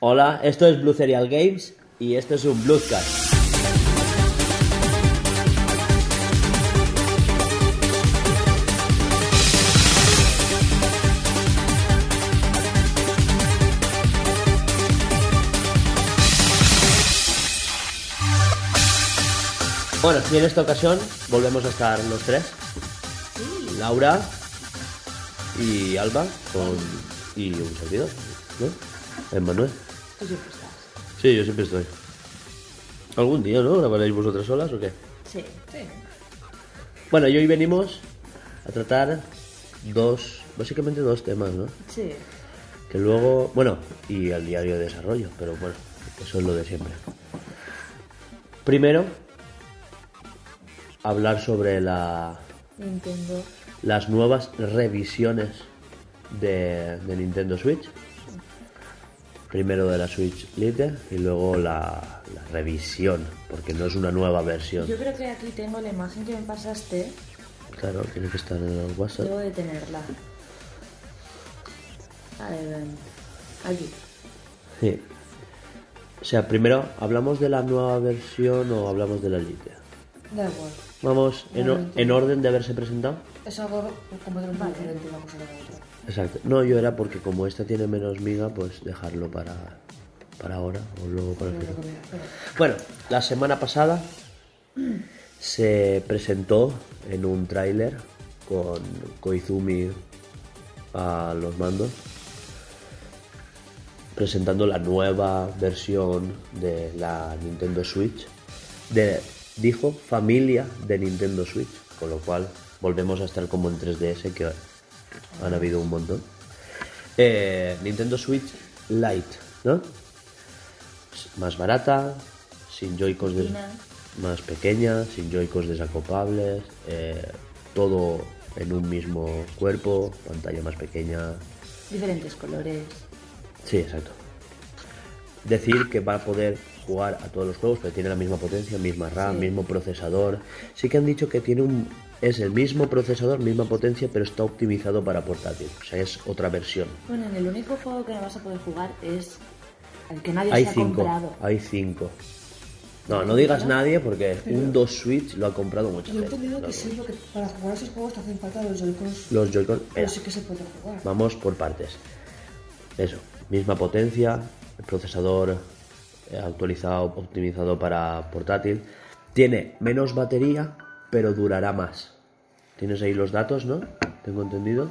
Hola, esto es Blue Serial Games y esto es un Bluescast. Bueno, y en esta ocasión volvemos a estar los tres. Laura y Alba con y un servidor, ¿no? Emmanuel. Tú siempre estás. Sí, yo siempre estoy. Algún día, ¿no? ¿Grabaréis vosotras solas o qué? Sí. Sí. Bueno, y hoy venimos a tratar dos, básicamente dos temas, ¿no? Sí. Que luego, bueno, y el diario de desarrollo, pero bueno, eso es lo de siempre. Primero, hablar sobre la, Nintendo. las nuevas revisiones de, de Nintendo Switch. Primero de la Switch Lite y luego la, la revisión, porque no es una nueva versión. Yo creo que aquí tengo la imagen que me pasaste. Claro, tiene que estar en el WhatsApp. Debo de tenerla. A ver, ven. Aquí. Sí. O sea, primero, ¿hablamos de la nueva versión o hablamos de la Lite? Da igual. Vamos, en, en orden de haberse presentado. Es algo completamente diferente una cosa de la otra. Exacto. No, yo era porque como esta tiene menos miga, pues dejarlo para, para ahora o luego para el final. Bueno, la semana pasada se presentó en un tráiler con Koizumi a los mandos presentando la nueva versión de la Nintendo Switch de dijo familia de Nintendo Switch con lo cual volvemos a estar como en 3DS que han habido un montón Eh, Nintendo Switch Lite ¿no? más barata, sin joycons de- más pequeña, sin joycons desacoplables, eh, todo en un mismo cuerpo, pantalla más pequeña. Diferentes colores. Sí, exacto. Decir que va a poder jugar a todos los juegos, pero tiene la misma potencia, misma RAM, Sí. mismo procesador. Sí que han dicho que tiene un es el mismo procesador, misma potencia, pero está optimizado para portátil. O sea, es otra versión. Bueno, en el único juego que no vas a poder jugar es el que nadie Hay se ha cinco. comprado. Hay cinco. No, no digas nadie porque un 2 Switch lo ha comprado mucha Yo he gente. entendido Lo que que- sí, porque para jugar a esos juegos te hacen falta los Joy-Cons. Los Joy-Con. Pero sí que se puede jugar. Vamos por partes. Eso, misma potencia, el procesador eh, actualizado, optimizado para portátil. Tiene menos batería, pero durará más. Tienes ahí los datos, ¿no? Tengo entendido.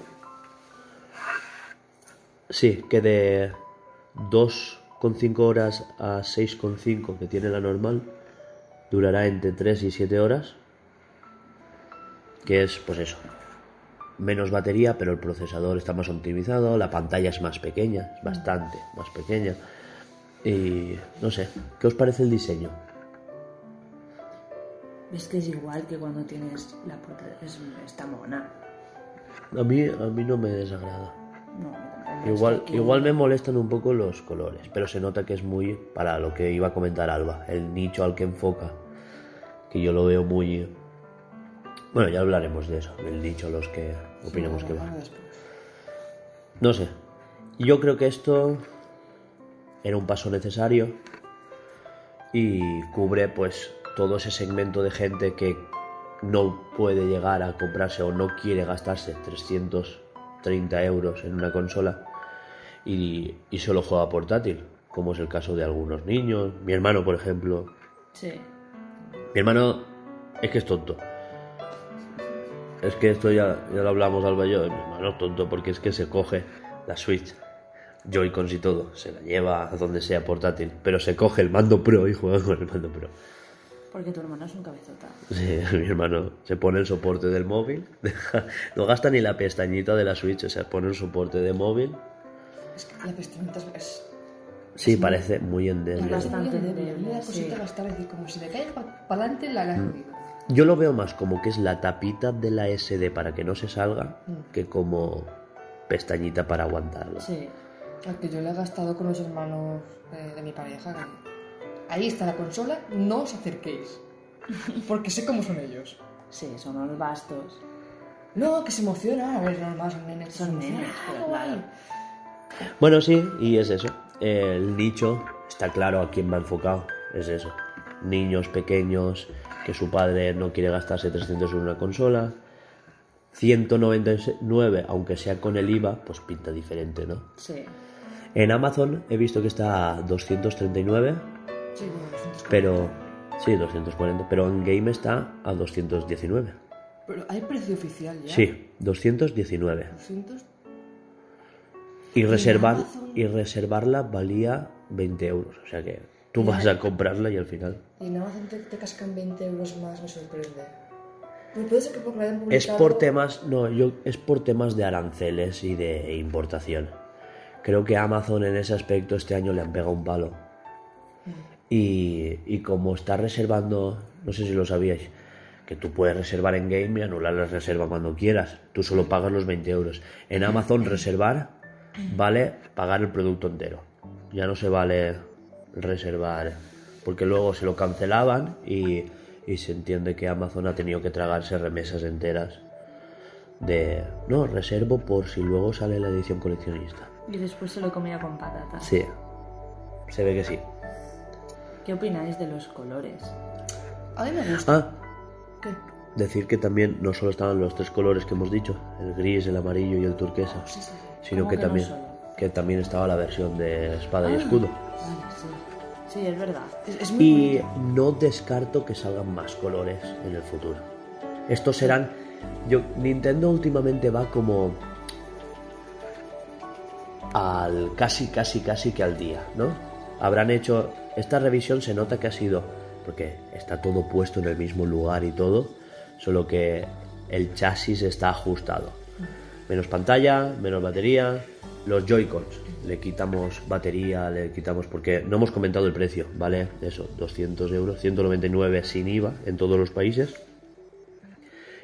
Sí, que de 2,5 horas a 6,5 que tiene la normal, durará entre 3 y 7 horas. Que es, pues eso, menos batería, pero el procesador está más optimizado, la pantalla es más pequeña, es bastante más pequeña. Y no sé, ¿qué os parece el diseño? Ves que es igual que cuando tienes la portada. Es, está mona. A mí, a mí no me desagrada. No, tampoco. Igual, Es que- igual me molestan un poco los colores, pero se nota que es muy para lo que iba a comentar Alba, el nicho al que enfoca, que yo lo veo muy... Bueno, ya hablaremos de eso, del nicho a los que opinamos que va. No sé. Yo creo que esto era un paso necesario y cubre pues todo ese segmento de gente que no puede llegar a comprarse o no quiere gastarse 330 euros en una consola y, y solo juega portátil, como es el caso de algunos niños. Mi hermano, por ejemplo. Sí. Mi hermano es que es tonto. Es que esto ya, ya lo hablamos Alba y yo. Mi hermano es tonto porque es que se coge la Switch, Joy-Cons y todo. Se la lleva a donde sea portátil. Pero se coge el mando Pro y juega con el mando Pro. Porque tu hermano es un cabezota. Sí, mi hermano se pone el soporte del móvil. deja- no gasta ni la pestañita de la Switch. O sea, pone el soporte de móvil. Es que la pestañita es- es. Sí, parece muy Es endeble. bastante muy endeble. endeble, Una sí. cosita a estar así, como si le cae para adelante la la jodido. Yo lo veo más como que es la tapita de la SD para que no se salga que como pestañita para aguantarla. Sí. Al que yo le he gastado con los hermanos eh, de mi pareja. que Ahí está la consola, no os acerquéis. Porque sé cómo son ellos. Sí, son unos bastos. No, que se emocionan. A ver, normal, son nenes. Son se emocionan. nenes, pero guay. claro. Bueno, sí, y es eso. el nicho está claro a quién va enfocado. Es eso. Niños pequeños que su padre no quiere gastarse 300 en una consola. 199, aunque sea con el IVA, pues pinta diferente, ¿no? Sí. En Amazon he visto que está a 239, Sí, bueno, 240. pero... Sí, 240, pero en Game está a 219. Pero hay precio oficial ya. Sí, 219. 200. Y, reservar, y reservarla valía 20 euros. O sea que tú vas a comprarla y al final... Y en Amazon te, te cascan 20 euros más, me sorprende. Pues puede ser que porque hayan Es publicado... por temas, no, yo, es por temas de aranceles y de importación. Creo que Amazon en ese aspecto este año le han pegado un palo. Y, y como está reservando, no sé si lo sabíais, que tú puedes reservar en Game y anular la reserva cuando quieras. Tú solo pagas los 20 euros. En Amazon reservar vale pagar el producto entero. Ya no se vale reservar, porque luego se lo cancelaban y, y se entiende que Amazon ha tenido que tragarse remesas enteras de, no, reservo por si luego sale la edición coleccionista. Y después se lo comía con patatas. Sí, se ve que sí. ¿Qué opináis de los colores? A mí me gusta. Ah, ¿Qué? decir que también no solo estaban los tres colores que hemos dicho, el gris, el amarillo y el turquesa, Sí, sí, sí. sino ¿Cómo que también, que también estaba la versión de espada y Ah. escudo. Vale, sí. Sí, es verdad. Es, es muy Y bonito. no descarto que salgan más colores en el futuro. Estos serán. Yo, Nintendo últimamente va como. al casi, casi, casi que al día, ¿no? Habrán hecho. Esta revisión se nota que ha sido. porque está todo puesto en el mismo lugar y todo, solo que el chasis está ajustado. Menos pantalla, menos batería. Los Joy-Cons, le quitamos batería, le quitamos. porque no hemos comentado el precio, ¿vale? Eso, 200 euros, 199 sin IVA en todos los países.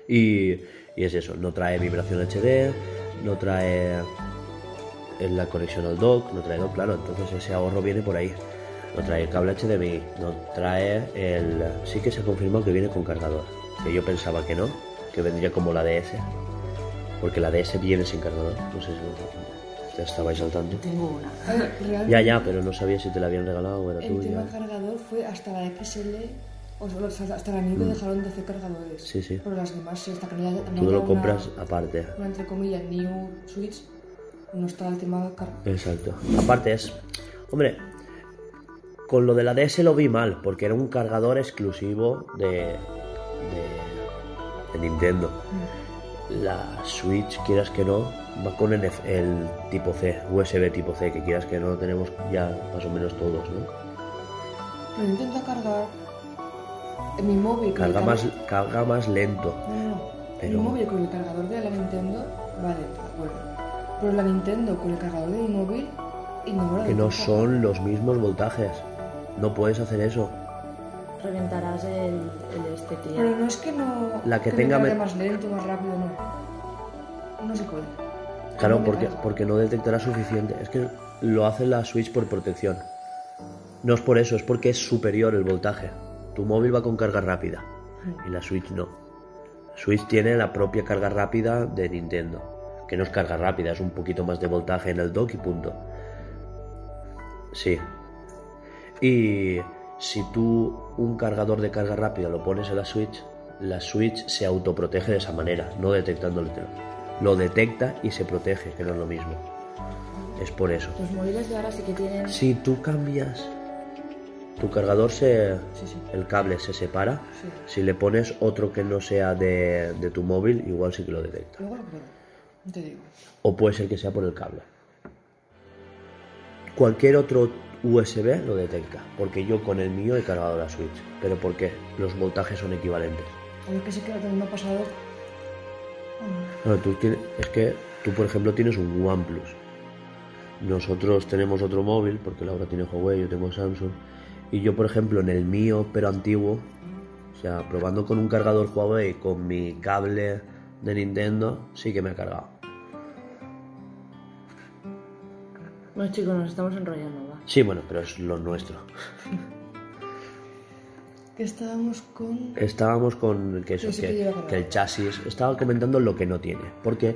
Y, y es eso, no trae vibración HD, no trae en la conexión al dock, no trae dock, claro, entonces ese ahorro viene por ahí. No trae el cable HDMI, no trae el... Sí que se ha confirmado que viene con cargador, que yo pensaba que no, que vendría como la DS, porque la DS viene sin cargador, no sé si ya estabais al tanto. Tengo una. Realmente, Ya, ya, pero no sabía si te la habían regalado o era El tema tuya. cargador fue hasta la XL, o sea, hasta- la New que dejaron de hacer cargadores. Mm. Sí, sí. Pero las demás, sí, hasta que no haya, no Tú haya lo compras aparte. Una, entre comillas, New Switch, no está el tema car- Exacto. Aparte es... Hombre, con lo de la DS lo vi mal, porque era un cargador exclusivo de, de, de Nintendo. La Switch, quieras que no, va con el, el tipo C, USB tipo C, que quieras que no tenemos ya más o menos todos, ¿no? Pero intenta cargar en mi móvil. Carga más, carga- más lento. No, no, no. Pero- Mi móvil con el cargador de la Nintendo, vale, de acuerdo. Pero la Nintendo con el cargador de mi móvil, ignora Que no son los mismos voltajes. No puedes hacer eso. Reventarás el, el este que Pero no es que no. La que tenga me- más lento, más rápido, no. No se puede. Claro, No porque, porque no detectará suficiente. Es que lo hace la Switch por protección. No es por eso, es porque es superior el voltaje. Tu móvil va con carga rápida y la Switch no. Switch tiene la propia carga rápida de Nintendo, que no es carga rápida, es un poquito más de voltaje en el dock y punto. Sí. Y si tú un cargador de carga rápida lo pones en la Switch, la Switch se autoprotege de esa manera, no detectándolo. Lo detecta y se protege, que no es lo mismo. Es por eso. Los móviles de ahora sí que tienen. Si tú cambias, tu cargador se. Sí, sí. El cable se separa. Sí. Si le pones otro que no sea de, de tu móvil, igual sí que lo detecta. Luego lo pruebo. No te digo. O puede ser que sea por el cable. Cualquier otro USB lo detecta, porque yo con el mío he cargado la Switch. Pero porque los voltajes son equivalentes. A ver que sé que me ha pasado. Claro, tú tienes, es que tú, por ejemplo, tienes un OnePlus. Nosotros tenemos otro móvil, porque Laura tiene Huawei, yo tengo Samsung. Y yo, por ejemplo, en el mío, pero antiguo, o sea, probando con un cargador Huawei, con mi cable de Nintendo, sí que me ha cargado. Bueno, chicos, nos estamos enrollando. Sí, bueno, pero es lo nuestro. Que estábamos con. Estábamos con que eso, Sí, sí que que, lleva cargado. que el chasis. Estaba comentando lo que no tiene. Porque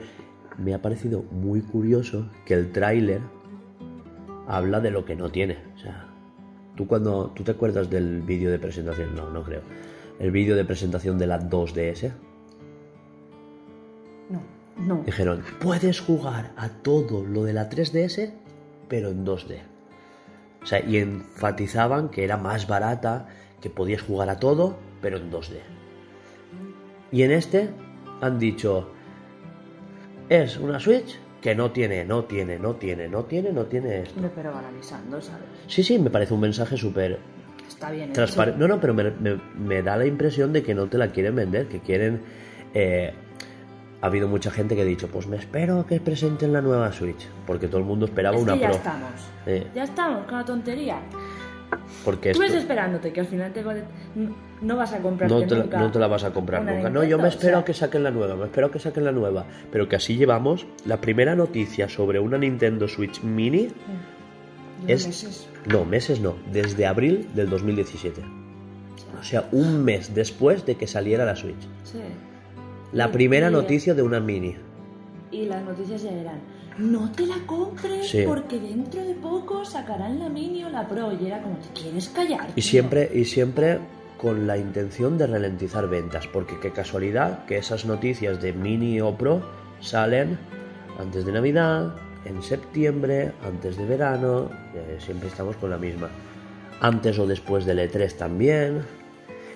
me ha parecido muy curioso que el tráiler habla de lo que no tiene. O sea, tú cuando tú te acuerdas del vídeo de presentación, no, no creo. El vídeo de presentación de la 2DS, No. No. dijeron, puedes jugar a todo lo de la 3DS, pero en 2D. O sea, y enfatizaban que era más barata, que podías jugar a todo, pero en 2D. Y en este han dicho, es una Switch que no tiene, no tiene, no tiene, no tiene, no tiene esto. Pero banalizando, ¿sabes? Sí, sí, me parece un mensaje súper Está bien. hecho. transparente. No, no, pero me, me- me da la impresión de que no te la quieren vender, que quieren... eh, ha habido mucha gente que ha dicho, pues me espero que presenten la nueva Switch, porque todo el mundo esperaba Es una que ya Pro. estamos. Eh, Ya estamos con la tontería. porque Tú ves esto- esperándote que al final te no- no vas a comprarte no te, la- nunca no te la vas a comprar una nunca. No, Nintendo, yo me o espero sea, a que saquen la nueva, me espero que saquen la nueva. Pero que así llevamos la primera noticia sobre una Nintendo Switch Mini, Es- meses. no, meses no, desde abril del 2017. O sea, un mes después de que saliera la Switch. Sí. La primera noticia de una Mini. Y las noticias eran, no te la compres Sí. porque dentro de poco sacarán la Mini o la Pro. Y era como, ¿te quieres callar? Y tío?". siempre, y siempre con la intención de ralentizar ventas, porque qué casualidad que esas noticias de Mini o Pro salen antes de Navidad, en septiembre, antes de verano, eh, siempre estamos con la misma. Antes o después del E3 también.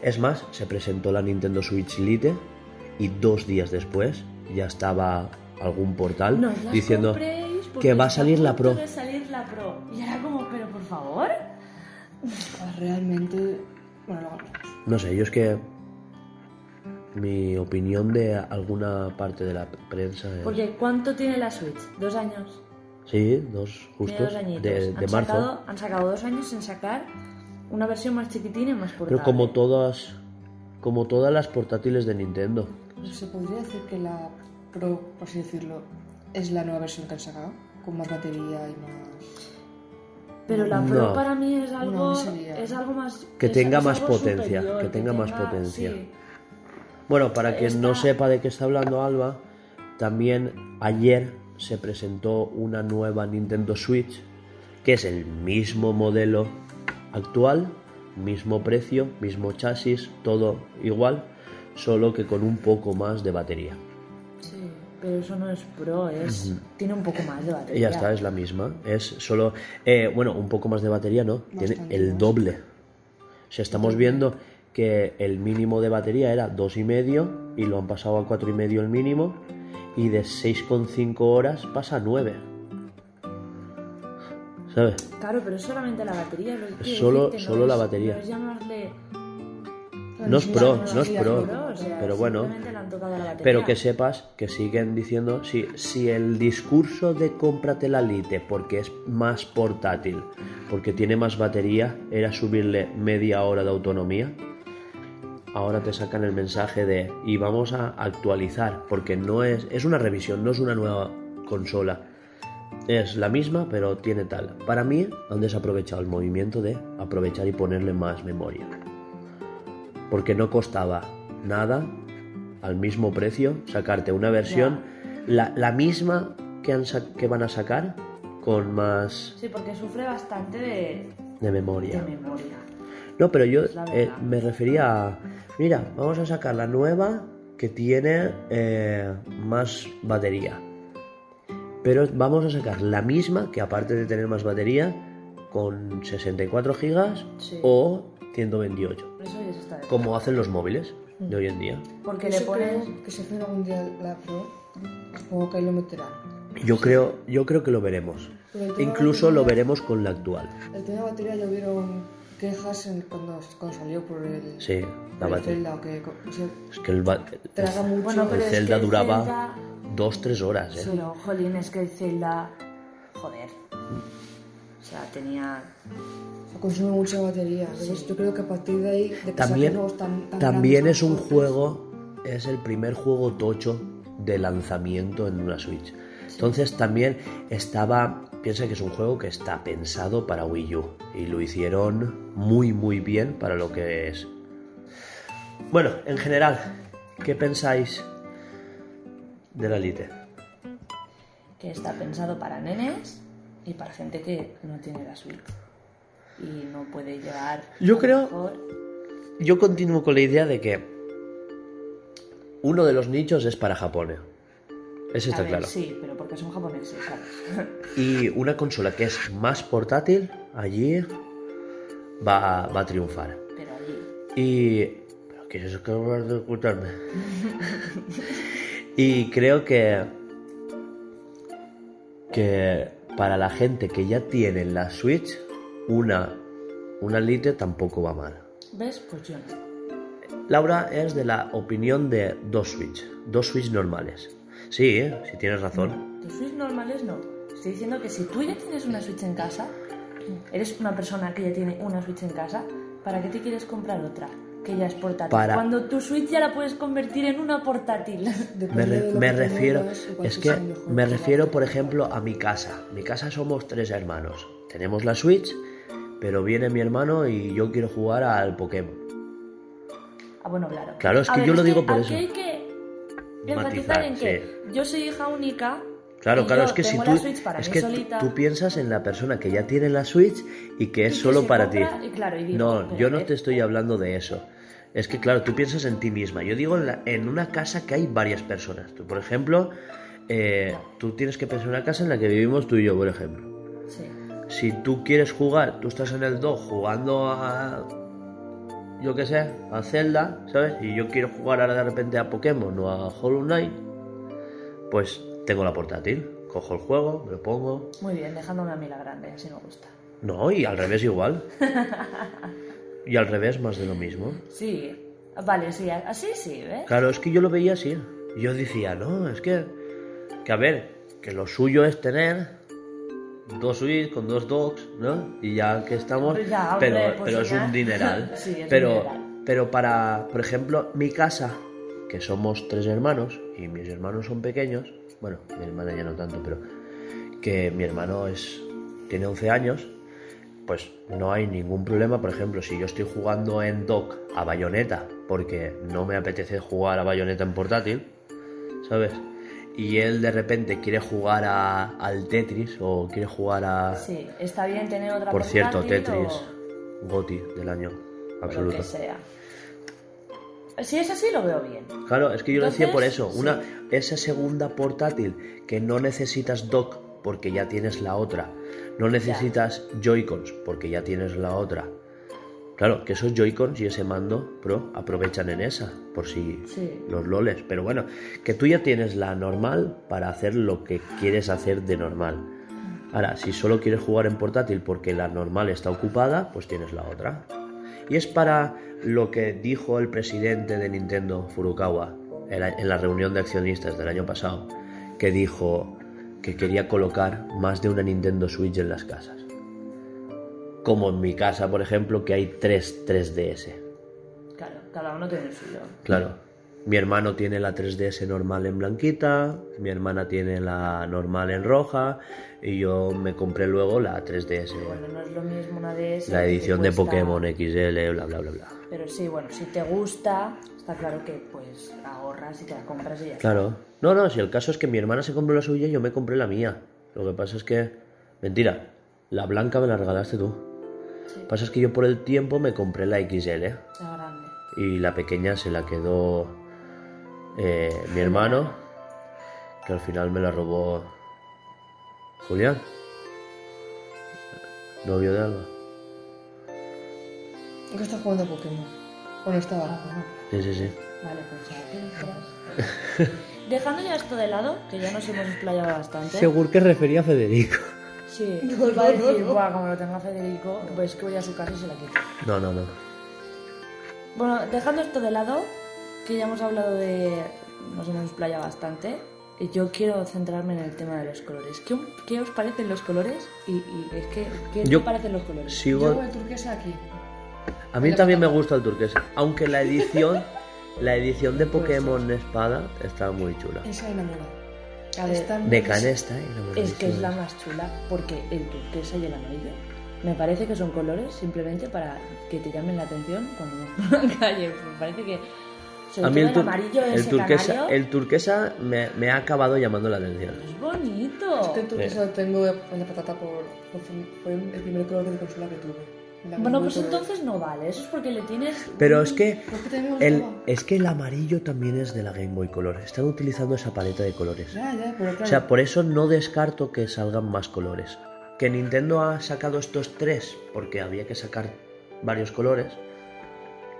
Es más, se presentó la Nintendo Switch Lite y dos días después ya estaba algún portal No diciendo que va a salir la Pro. de salir la Pro. Y era como, pero por favor. Ah, Realmente. Bueno. No sé, yo es que mi opinión de alguna parte de la prensa es... Porque ¿cuánto tiene la Switch? ¿Dos años? Sí, dos Tiene justos dos añitos. de, han, marzo. Sacado, han sacado dos años en sacar una versión más chiquitina y más portable. Pero como todas, como todas las portátiles de Nintendo. ¿Se podría decir que la Pro, por así decirlo, es la nueva versión que han sacado? Con más batería y más. Pero la Pro No. para mí es algo, No, sería- es algo más... Que es- tenga es más potencia, superior, que tenga más potencia. sí. Bueno, para quien no sepa de qué está hablando Alba, también ayer se presentó una nueva Nintendo Switch, que es el mismo modelo actual, mismo precio, mismo chasis, todo igual, solo que con un poco más de batería. Sí, pero eso no es Pro, es... Tiene un poco más de batería. ya está, es la misma. Es solo, eh, bueno, un poco más de batería, ¿no? Tiene el más. doble. O sea, estamos viendo que el mínimo de batería era dos y medio y lo han pasado a cuatro y medio el mínimo y de 6,5 horas pasa a 9. ¿Sabes? Claro, pero es solamente la batería. Lo que Solo- decirte, solo no la es- batería. No es llamarle... No es pro, no es pro. Pro, o sea, Pero bueno. Pero que sepas que siguen diciendo, si, si el discurso de cómprate la Lite porque es más portátil, porque tiene más batería, era subirle media hora de autonomía, ahora te sacan el mensaje de y vamos a actualizar, porque no es, es una revisión, no es una nueva consola. Es la misma, pero tiene tal. Para mí han desaprovechado el movimiento de aprovechar y ponerle más memoria. Porque no costaba nada al mismo precio sacarte una versión, la, la misma que, han que van a sacar con más Sí, porque sufre bastante de, de memoria. de memoria. No, pero yo eh, me refería a, mira, vamos a sacar la nueva que tiene eh, más batería. Pero vamos a sacar la misma que aparte de tener más batería, con 64 gigas Sí. o 128, Eso ya se está como hacen los móviles de hoy en día. Porque le pones... creo que si hacen algún día la Pro, supongo que ahí lo meterán. Yo creo, yo creo que lo veremos. Incluso lo veremos con la actual. El tema de batería ya hubieron quejas en- cuando, cuando salió por el, Sí, la batería. Zelda, que o sea, Es que el, traga mucho. Bueno, pero el es que Zelda el duraba Zelda- dos, tres horas. ¿eh? Pero, jolín, es que el Zelda... Joder. O sea, tenía... o consume mucha batería. Entonces, yo creo que a partir de ahí, de También, tan, tan también es un juego, es el primer juego tocho de lanzamiento en una Switch. Entonces también estaba, piensa que es un juego que está pensado para Wii U y lo hicieron muy muy bien para lo que es. Bueno, en general, ¿qué pensáis de la Lite? que está pensado para nenes y para gente que no tiene la Switch y no puede llevar. Yo creo- mejor- Yo continúo con la idea de que uno de los nichos es para Japón. Eso A está ver, claro. Sí, pero porque son japoneses, ¿sabes? Y una consola que es más portátil, allí va, va a triunfar. pero allí. Y... ¿Pero quieres acabar de ocultarme? y creo que... Que para la gente que ya tiene la Switch, una, una Lite tampoco va mal. ¿Ves? Pues yo no. Laura es de la opinión de dos Switch, dos Switch normales. Sí, ¿eh? si tienes razón. Tus Switch normales no. Estoy diciendo que si tú ya tienes una Switch en casa, eres una persona que ya tiene una Switch en casa, ¿para qué te quieres comprar otra? Que ya es portátil. Para- Cuando tu Switch ya la puedes convertir en una portátil. Me, re- me refiero, es que me refiero, por ejemplo, a mi casa. Mi casa somos tres hermanos. Tenemos la Switch, pero viene mi hermano y yo quiero jugar al Pokémon. Ah, bueno, claro. Claro, es A que ver, yo lo digo por eso. hay que enfatizar en que yo soy hija única. Claro, y claro, yo es que si tú es que solita. tú piensas en la persona que ya tiene la Switch y que es Y solo para compra, ti. y claro, y digo, no, yo no te estoy hablando de eso. Es que claro, tú piensas en ti misma. Yo digo en, la- en una casa que hay varias personas. Tú, por ejemplo, eh, tú tienes que pensar en una casa en la que vivimos tú y yo, por ejemplo. Sí. Si tú quieres jugar, tú estás en el dock jugando a. Yo qué sé, a Zelda, ¿sabes? Y yo quiero jugar ahora de repente a Pokémon o a Hollow Knight, pues tengo la portátil. Cojo el juego, me lo pongo. Muy bien, dejándome a mí la grande, así me gusta. No, y al revés igual. Y al revés más de lo mismo. Sí. Vale, sí, así sí, ¿ves? Claro, es que yo lo veía así. Yo decía, no, es que. Que a ver, que lo suyo es tener dos Switch con dos docks, ¿no? Y ya que estamos. Pues ya, hombre, pero pues pero es ya. un dineral. Sí, es un pero, dineral. pero para, por ejemplo, mi casa, que somos tres hermanos, y mis hermanos son pequeños, bueno, mi hermana ya no tanto, pero que mi hermano es tiene 11 años, pues no hay ningún problema. Por ejemplo, si yo estoy jugando en dock a bayoneta porque no me apetece jugar a bayoneta en portátil, ¿sabes? Y él de repente quiere jugar a- al Tetris o quiere jugar a... Sí, está bien tener otra Por cierto, Tetris, o- Goti del año o lo absoluto. que sea. Si es así, lo veo bien. Claro, es que yo lo decía por eso, una sí. esa segunda portátil que no necesitas dock porque ya tienes la otra, no necesitas Joy-Cons porque ya tienes la otra. Claro, que esos Joy-Cons y ese mando Pro aprovechan en esa, por si Sí. los loles. Pero bueno, que tú ya tienes la normal para hacer lo que quieres hacer de normal. Ahora, si solo quieres jugar en portátil porque la normal está ocupada, pues tienes la otra. Y es para lo que dijo el presidente de Nintendo, Furukawa, en la- reunión de accionistas del año pasado, que dijo que quería colocar más de una Nintendo Switch en las casas. Como en mi casa, por ejemplo, que hay tres 3DS. Claro, cada uno tiene el suyo. Claro. Mi hermano tiene la 3DS normal en blanquita, mi hermana tiene la normal en roja y yo me compré luego la 3DS, Bueno, no es lo mismo una esas. la edición de Pokémon XL, bla bla bla bla. Pero sí, bueno, si te gusta, está claro que pues ahorras y te la compras y ya está. Claro. No, no, si el caso es que mi hermana se compró la suya y yo me compré la mía. Lo que pasa es que... Mentira, la blanca me la regalaste tú. Sí, Lo que pasa es que yo por el tiempo me compré la XL la grande. y la pequeña se la quedó eh, mi hermano, que al final me la robó Julián, novio de Alba. ¿Qué estás jugando a Pokémon? ¿O no estaba? Ah, bueno, Sí, sí, sí. vale, pues ya te. Dejando ya esto de lado, que ya nos hemos explayado bastante. Seguro que refería a Federico. Sí, No, iba a no, no, decir, no. "Buah, como lo tenga Federico, pues que voy a su casa y se la quito. No, no, no. Bueno, dejando esto de lado, que ya hemos hablado de. nos hemos explayado bastante, y yo quiero centrarme en el tema de los colores. ¿Qué, qué os parecen los colores? Y, y es que, ¿qué Yo- te parecen los colores? Yo Sigo... el turquesa aquí. A mí también me gusta el turquesa, aunque la edición... La edición de Pokémon Espada está muy chula. Esa enamora. A ver, Está De Canesta, ¿eh? Es que es la más chula, porque el turquesa y el amarillo me parece que son colores simplemente para que te llamen la atención cuando vas por la calle. Me parece que Sobre A mí el, tur- amarillo el ese turquesa, canario. el turquesa me, me ha acabado llamando la atención. Es bonito. Este turquesa lo tengo en la patata por, por- Fue el primer color de consola que tuve. Bueno, pues entonces no vale. Eso es porque le tienes. Pero es que es que el, es que el amarillo también es de la Game Boy Color. Están utilizando esa paleta de colores. Ya, ya, pero claro. O sea, por eso no descarto que salgan más colores. Que Nintendo ha sacado estos tres porque había que sacar varios colores.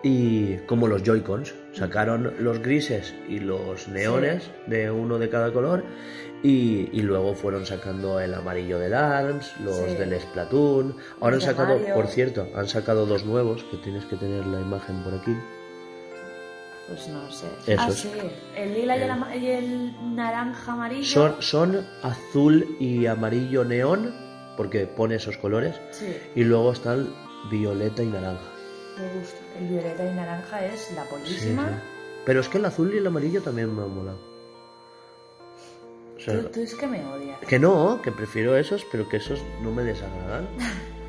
Y como los Joy-Cons, sacaron los grises y los neones de uno de cada color. Y, y luego fueron sacando el amarillo del ARMS, los Sí. del Splatoon. Ahora han Los sacado, Mario. por cierto, han sacado dos nuevos que tienes que tener la imagen por aquí. Pues no sé. Esos. Ah, sí. El lila y el, ama- y el naranja amarillo. Son, son azul y amarillo neón, porque pone esos colores. Sí. Y luego están violeta y naranja. Me gusta. El violeta y naranja es la polísima. Sí, sí. Pero es que el azul y el amarillo también me han molado. O sea, Tú, tú es que me odias. que no, que prefiero esos, pero que esos no me desagradan.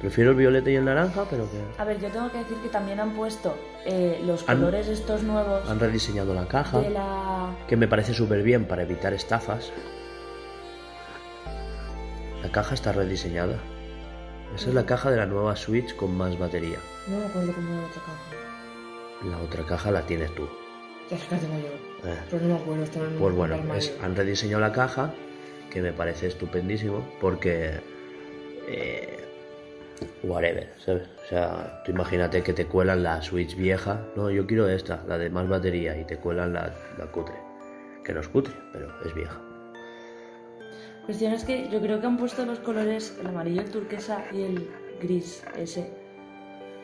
Prefiero el violeta y el naranja, pero que A ver, yo tengo que decir que también han puesto eh, los Han- colores estos nuevos han rediseñado la caja, de la. que me parece súper bien para evitar estafas. La caja está rediseñada. Esa es la caja de la nueva Switch con más batería. No me acuerdo cómo era la otra caja. La otra caja la tienes tú. Ya es que la tengo yo. Eh. Pero no me acuerdo. Estaba en Pues bueno, es- han rediseñado la caja, que me parece estupendísimo, porque... eh, whatever, ¿sabes? O sea, tú imagínate que te cuelan la Switch vieja, no, yo quiero esta, la de más batería, y te cuelan la, la cutre. Que no es cutre, pero es vieja. Cuestión es que yo creo que han puesto los colores, el amarillo, el turquesa y el gris ese.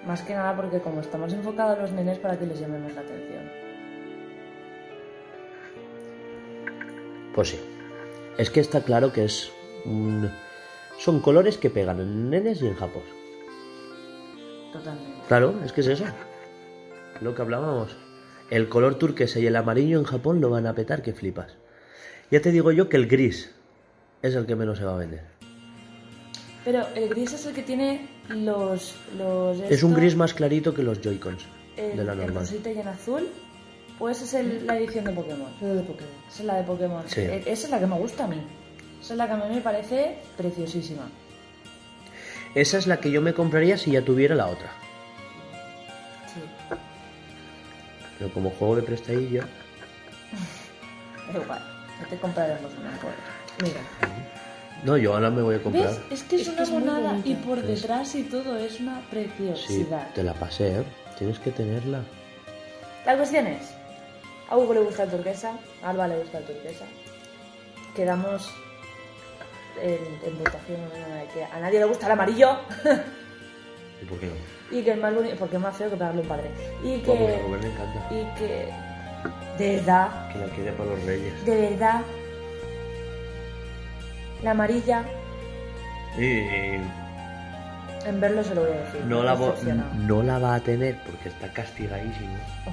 Más que nada porque como estamos enfocados a los nenes para que les llamemos la atención. Pues sí. Es que está claro que es un... Son colores que pegan en nenes y en japos. Totalmente. Claro, es que es eso. Lo que hablábamos. El color turquesa y el amarillo en Japón lo van a petar que flipas. Ya te digo yo que el gris es el que menos se va a vender. Pero el gris es el que tiene los... los Es un gris más clarito que los Joy-Cons el, de la el normal. rosita y en azul. Pues es el- la edición de Pokémon. Pero de Pokémon. Esa es la de Pokémon. Sí. Eh, Esa es la que me gusta a mí. Esa es la que a mí me parece preciosísima. Esa es la que yo me compraría si ya tuviera la otra. Sí. Pero como juego de prestadillo, Da igual. No te compraremos una mejor. Mira. No, yo ahora me voy a comprar. ¿Ves? Es que es, Es que una es monada y por detrás y todo es una Sí, preciosidad. te la pasé, ¿eh? Tienes que tenerla. La cuestión es, a Hugo le gusta el turquesa, a Alba le gusta el turquesa. Quedamos en, en votación ¿no? de que a nadie le gusta el amarillo ¿Y por qué no? y que el más bonito, porque es más feo que pegarle un padre. Y Vamos, a que, Rubén le encanta. y que, de verdad, Que la quiere para los reyes. de verdad, la amarilla, Y en verlo se lo voy a decir. no la, decepcionado. no la va a tener porque está castigadísimo. Oh.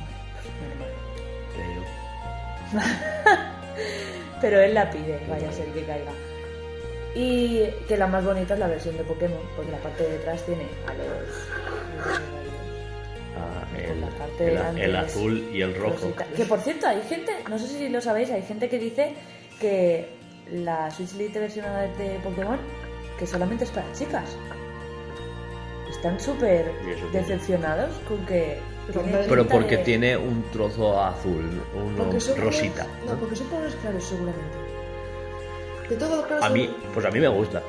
Pero Pero él la pide, vaya a ser que caiga. Y que la más bonita es la versión de Pokémon, porque la parte de detrás tiene a los. ah, Por la parte el, el- el azul y el rojo. rosita. Que por cierto, hay gente, no sé si lo sabéis, hay gente que dice que la Switch Lite versionada de Pokémon que solamente es para chicas. Están súper ¿Y eso decepcionados con que. Pero porque de- tiene un trozo azul, uno rosita. colores- ¿no? No, porque son colores claros, seguramente. De todos los. A son- mí, pues a mí me gusta.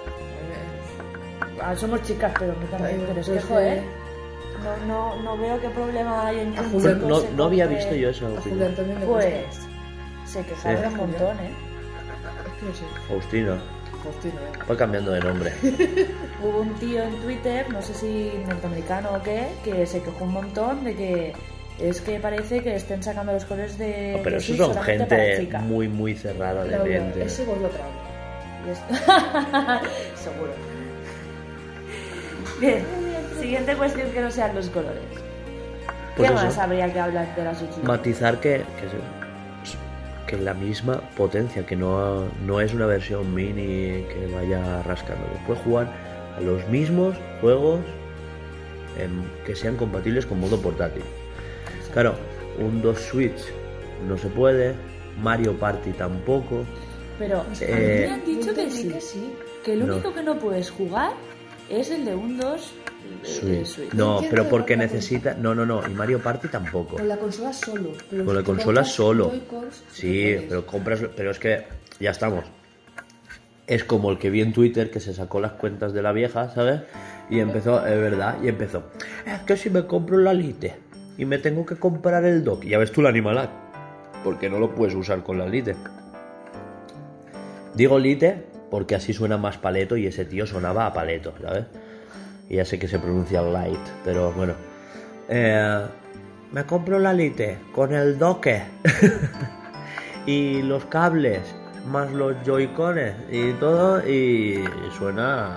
Ah, somos chicas, pero a mí también. Ay, Pero es que, pues, joder, eh, no, no, no veo qué problema hay en que no, no había visto yo esa A opinión. Julián también le Pues se quejaron Sí. un montón, ¿eh? No sé. Faustino, ¿eh? Va cambiando de nombre. Hubo un tío en Twitter, no sé si norteamericano o qué, que se quejó un montón de que es que parece que estén sacando los colores de. Pero de eso son gente muy, muy cerrada de mente. ese. Y es- Seguro. Bien, siguiente cuestión que no sean los colores. Pues ¿Qué eso. más habría que hablar de la Switch? Lite? Matizar que, que, que la misma potencia, que no, no es una versión mini que vaya rascando. Que puede jugar a los mismos juegos que sean compatibles con modo portátil. Claro, un 2 Switch no se puede, Mario Party tampoco. Pero a mí Eh, me han dicho que sí. que sí. Que el No. único que no puedes jugar es el de un 2 eh, Switch. Switch. No, pero porque necesita. No, no, no. Y Mario Party tampoco. Con la consola solo. Pero Con la consola solo. Sí, pero compras. Pero es que ya estamos. Es como el que vi en Twitter que se sacó las cuentas de la vieja, ¿sabes? Y empezó, es verdad, y empezó. Es que si me compro la Lite y me tengo que comprar el dock, ya ves tú la animalad, porque no lo puedes usar con la Lite. Digo Lite porque así suena más paleto y ese tío sonaba a paleto, ¿sabes? Y ya sé que se pronuncia light, pero bueno. Eh, me compro la Lite con el doque y los cables más los joycones y todo y suena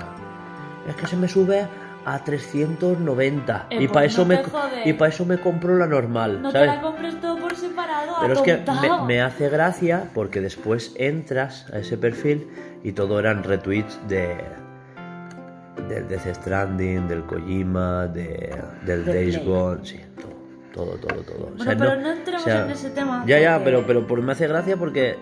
es que se me sube a 390 Eh, y pues para eso no me te y para eso me compro la normal No te ¿sabes? la compres todo por separado, Pero es que me, me hace gracia porque después entras a ese perfil y todo eran retweets de del Death Stranding, del Kojima, de, del De Days Play. Gone, sí, todo, todo, todo, todo. Bueno, pero no entremos en ese tema, Ya, ya, pero, pero por- me hace gracia porque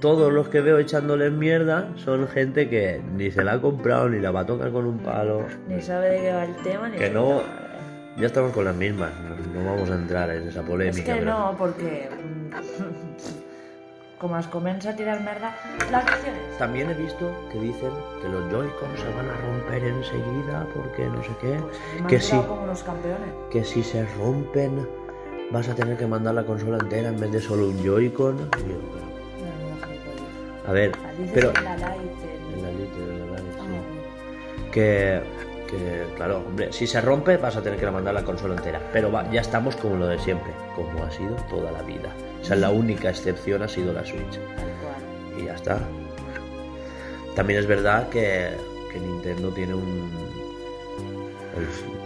todos los que veo echándole mierda son gente que ni se la ha comprado ni la va a tocar con un palo. Ni sabe de qué va el tema, ni Que no, ya estamos con las mismas, no, no vamos a entrar en esa polémica. Es que pero- no, porque... mm, Com es comença a tirar merda, la cuestión es... También he visto que dicen que los Joy-Con se van a romper enseguida porque no sé qué. Pues que si, como los campeones. que si se rompen vas a tener que mandar la consola entera en vez de solo un Joy-Con. No, no, gilipollas. A ver, pero... en la light, en- la Lite, en la Lite, sí. Que, que, claro, hombre, si se rompe vas a tener que mandar la consola entera. Pero va, ya estamos como lo de siempre, como ha sido toda la vida. O sea, la única excepción ha sido la Switch. Y ya está. También es verdad que, que Nintendo tiene un... el-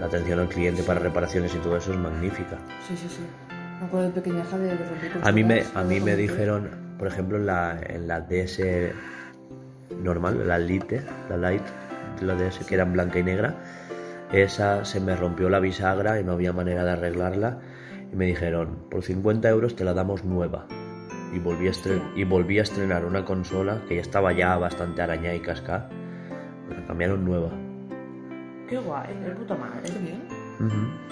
la atención al cliente para reparaciones y todo eso es magnífica. Sí, sí, sí. Me acuerdo de pequeñaja de A mí me, a mí me dijeron, por ejemplo, en la, en la DS normal, la Lite, la Lite, la DS que era en blanca y negra, esa se me rompió la bisagra y no había manera de arreglarla. Y me dijeron, por 50 euros te la damos nueva. Y volví, a y volví a estrenar una consola que ya estaba ya bastante arañada y cascada. Me la cambiaron nueva. Qué guay, de puta madre. Qué bien. Ujú.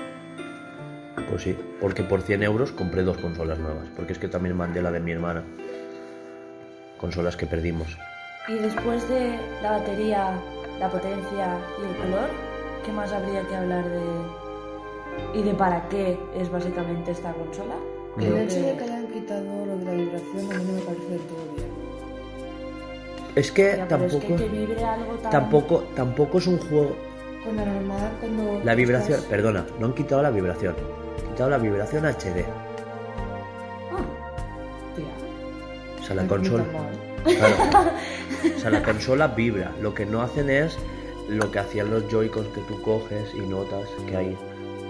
Pues sí, porque por 100 euros compré dos consolas nuevas. Porque es que también mandé la de mi hermana. Consolas que perdimos. Y después de la batería, la potencia y el color, ¿qué más habría que hablar de... y de para qué es básicamente esta consola? Creo el hecho que- de que hayan quitado lo de la vibración a mí no me parece del todo bien. Es que Ya, pero es tampoco, que, que vibre algo tan... tampoco, tampoco es un juego. Con la normal, cuando. La vibración, estás- perdona, no han quitado la vibración. Han quitado la vibración HD. Ah, tía. O sea, la Ni consola. claro. O sea, la consola vibra. Lo que no hacen es lo que hacían los Joy-Cons que tú coges y notas que hay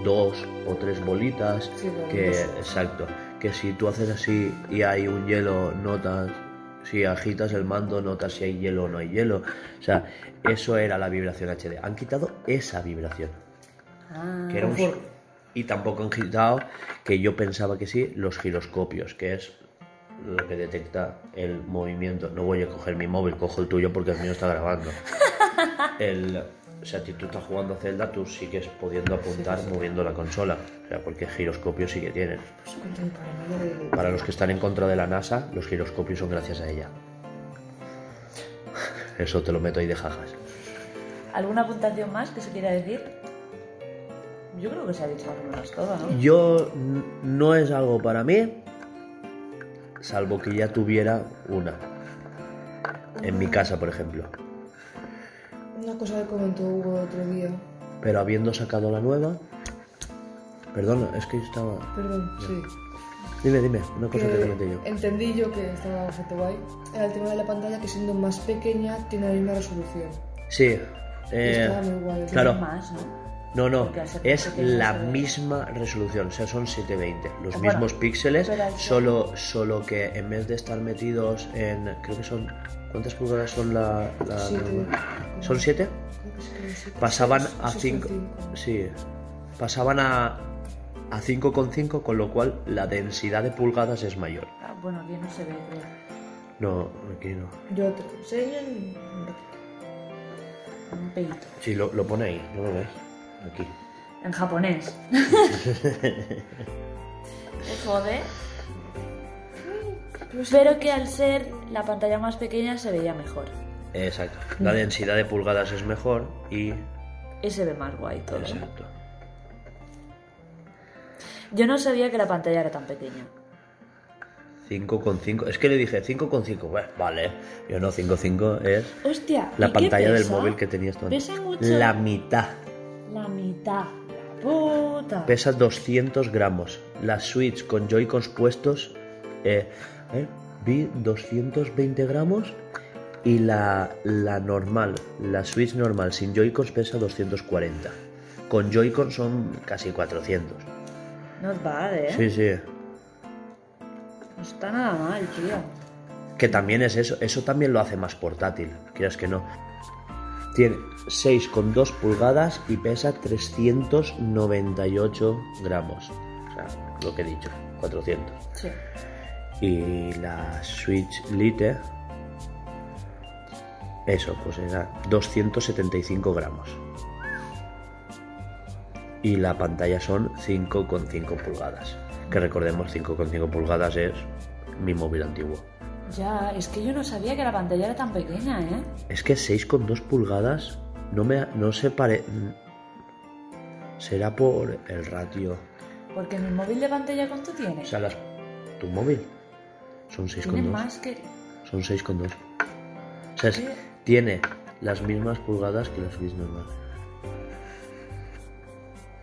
dos o tres bolitas. Sí, que, exacto. Que si tú haces así y hay un hielo, notas. Si agitas el mando, notas si hay hielo o no hay hielo. O sea, eso era la vibración HD. Han quitado esa vibración. Ah, que era un- y tampoco han quitado que yo pensaba que sí los giroscopios que es lo que detecta el movimiento no voy a coger mi móvil cojo el tuyo porque el mío está grabando el, o sea si tú estás jugando a Zelda tú sigues pudiendo apuntar moviendo la consola o sea porque giroscopios sí que tienen para los que están en contra de la NASA los giroscopios son gracias a ella eso te lo meto ahí de jajas ¿Alguna puntuación más que se quiera decir? Yo creo que se ha dicho más o menos todo, ¿no? Yo no es algo para mí, salvo que ya tuviera una. En mi casa, por ejemplo. Una cosa que comentó Hugo el otro día. Pero habiendo sacado la nueva... Perdona, es que yo estaba... Perdón, sí. Dime, dime, una cosa que que comenté yo. entendí yo que estaba bastante guay. Era el tema de la pantalla que siendo más pequeña tiene la misma resolución. Sí, eh, Estaba muy guay. claro. Más, ¿no? No, no, es la misma resolución, o sea, son 720, los Bueno, mismos píxeles, solo, solo que en vez de estar metidos en, creo que son, ¿cuántas pulgadas son la, la Siete. ¿Son 7? Creo que sí que sí. pasaban a seis 5 o cinco. sí pasaban a a 5,5, con lo cual la densidad de pulgadas es mayor. Ah, bueno, aquí no se ve, creo. No, aquí no. Yo te lo enseño en un peito. Sí, lo, lo pone ahí, ¿no lo ves? Aquí. En japonés. Joder. Pero que al ser la pantalla más pequeña se veía mejor. Exacto. La densidad de pulgadas es mejor y... Y se ve más guay todo. Exacto. Yo no sabía que la pantalla era tan pequeña. 5,5. Es que le dije 5,5. Bueno, vale. Yo no, 5,5 es Hostia. la ¿y qué pantalla del móvil que tenías tú. La mitad. La mitad. La puta. Pesa 200 gramos. La Switch con Joy-Cons puestos, eh, ver, vi 220 gramos. Y la, la normal, la Switch normal sin Joy-Cons pesa 240. Con Joy-Con son casi 400. No es bad, ¿eh? Sí, sí. No está nada mal, tío. Que también es eso, eso también lo hace más portátil, quieras que no. Tiene 6,2 pulgadas y pesa 398 gramos. O sea, lo que he dicho, 400. Sí. Y la Switch Lite, eso, pues era 275 gramos. Y la pantalla son 5,5 pulgadas. Que recordemos, 5,5 pulgadas es mi móvil antiguo. Ya, es que yo no sabía que la pantalla era tan pequeña, ¿eh? Es que 6,2 pulgadas no me no se pare será por el ratio. Porque mi móvil de pantalla ¿cuánto O tiene? sea, las, tu móvil son Tiene 6,2. más que... Son 6,2. O sea, es- tiene las mismas pulgadas que la Switch normal.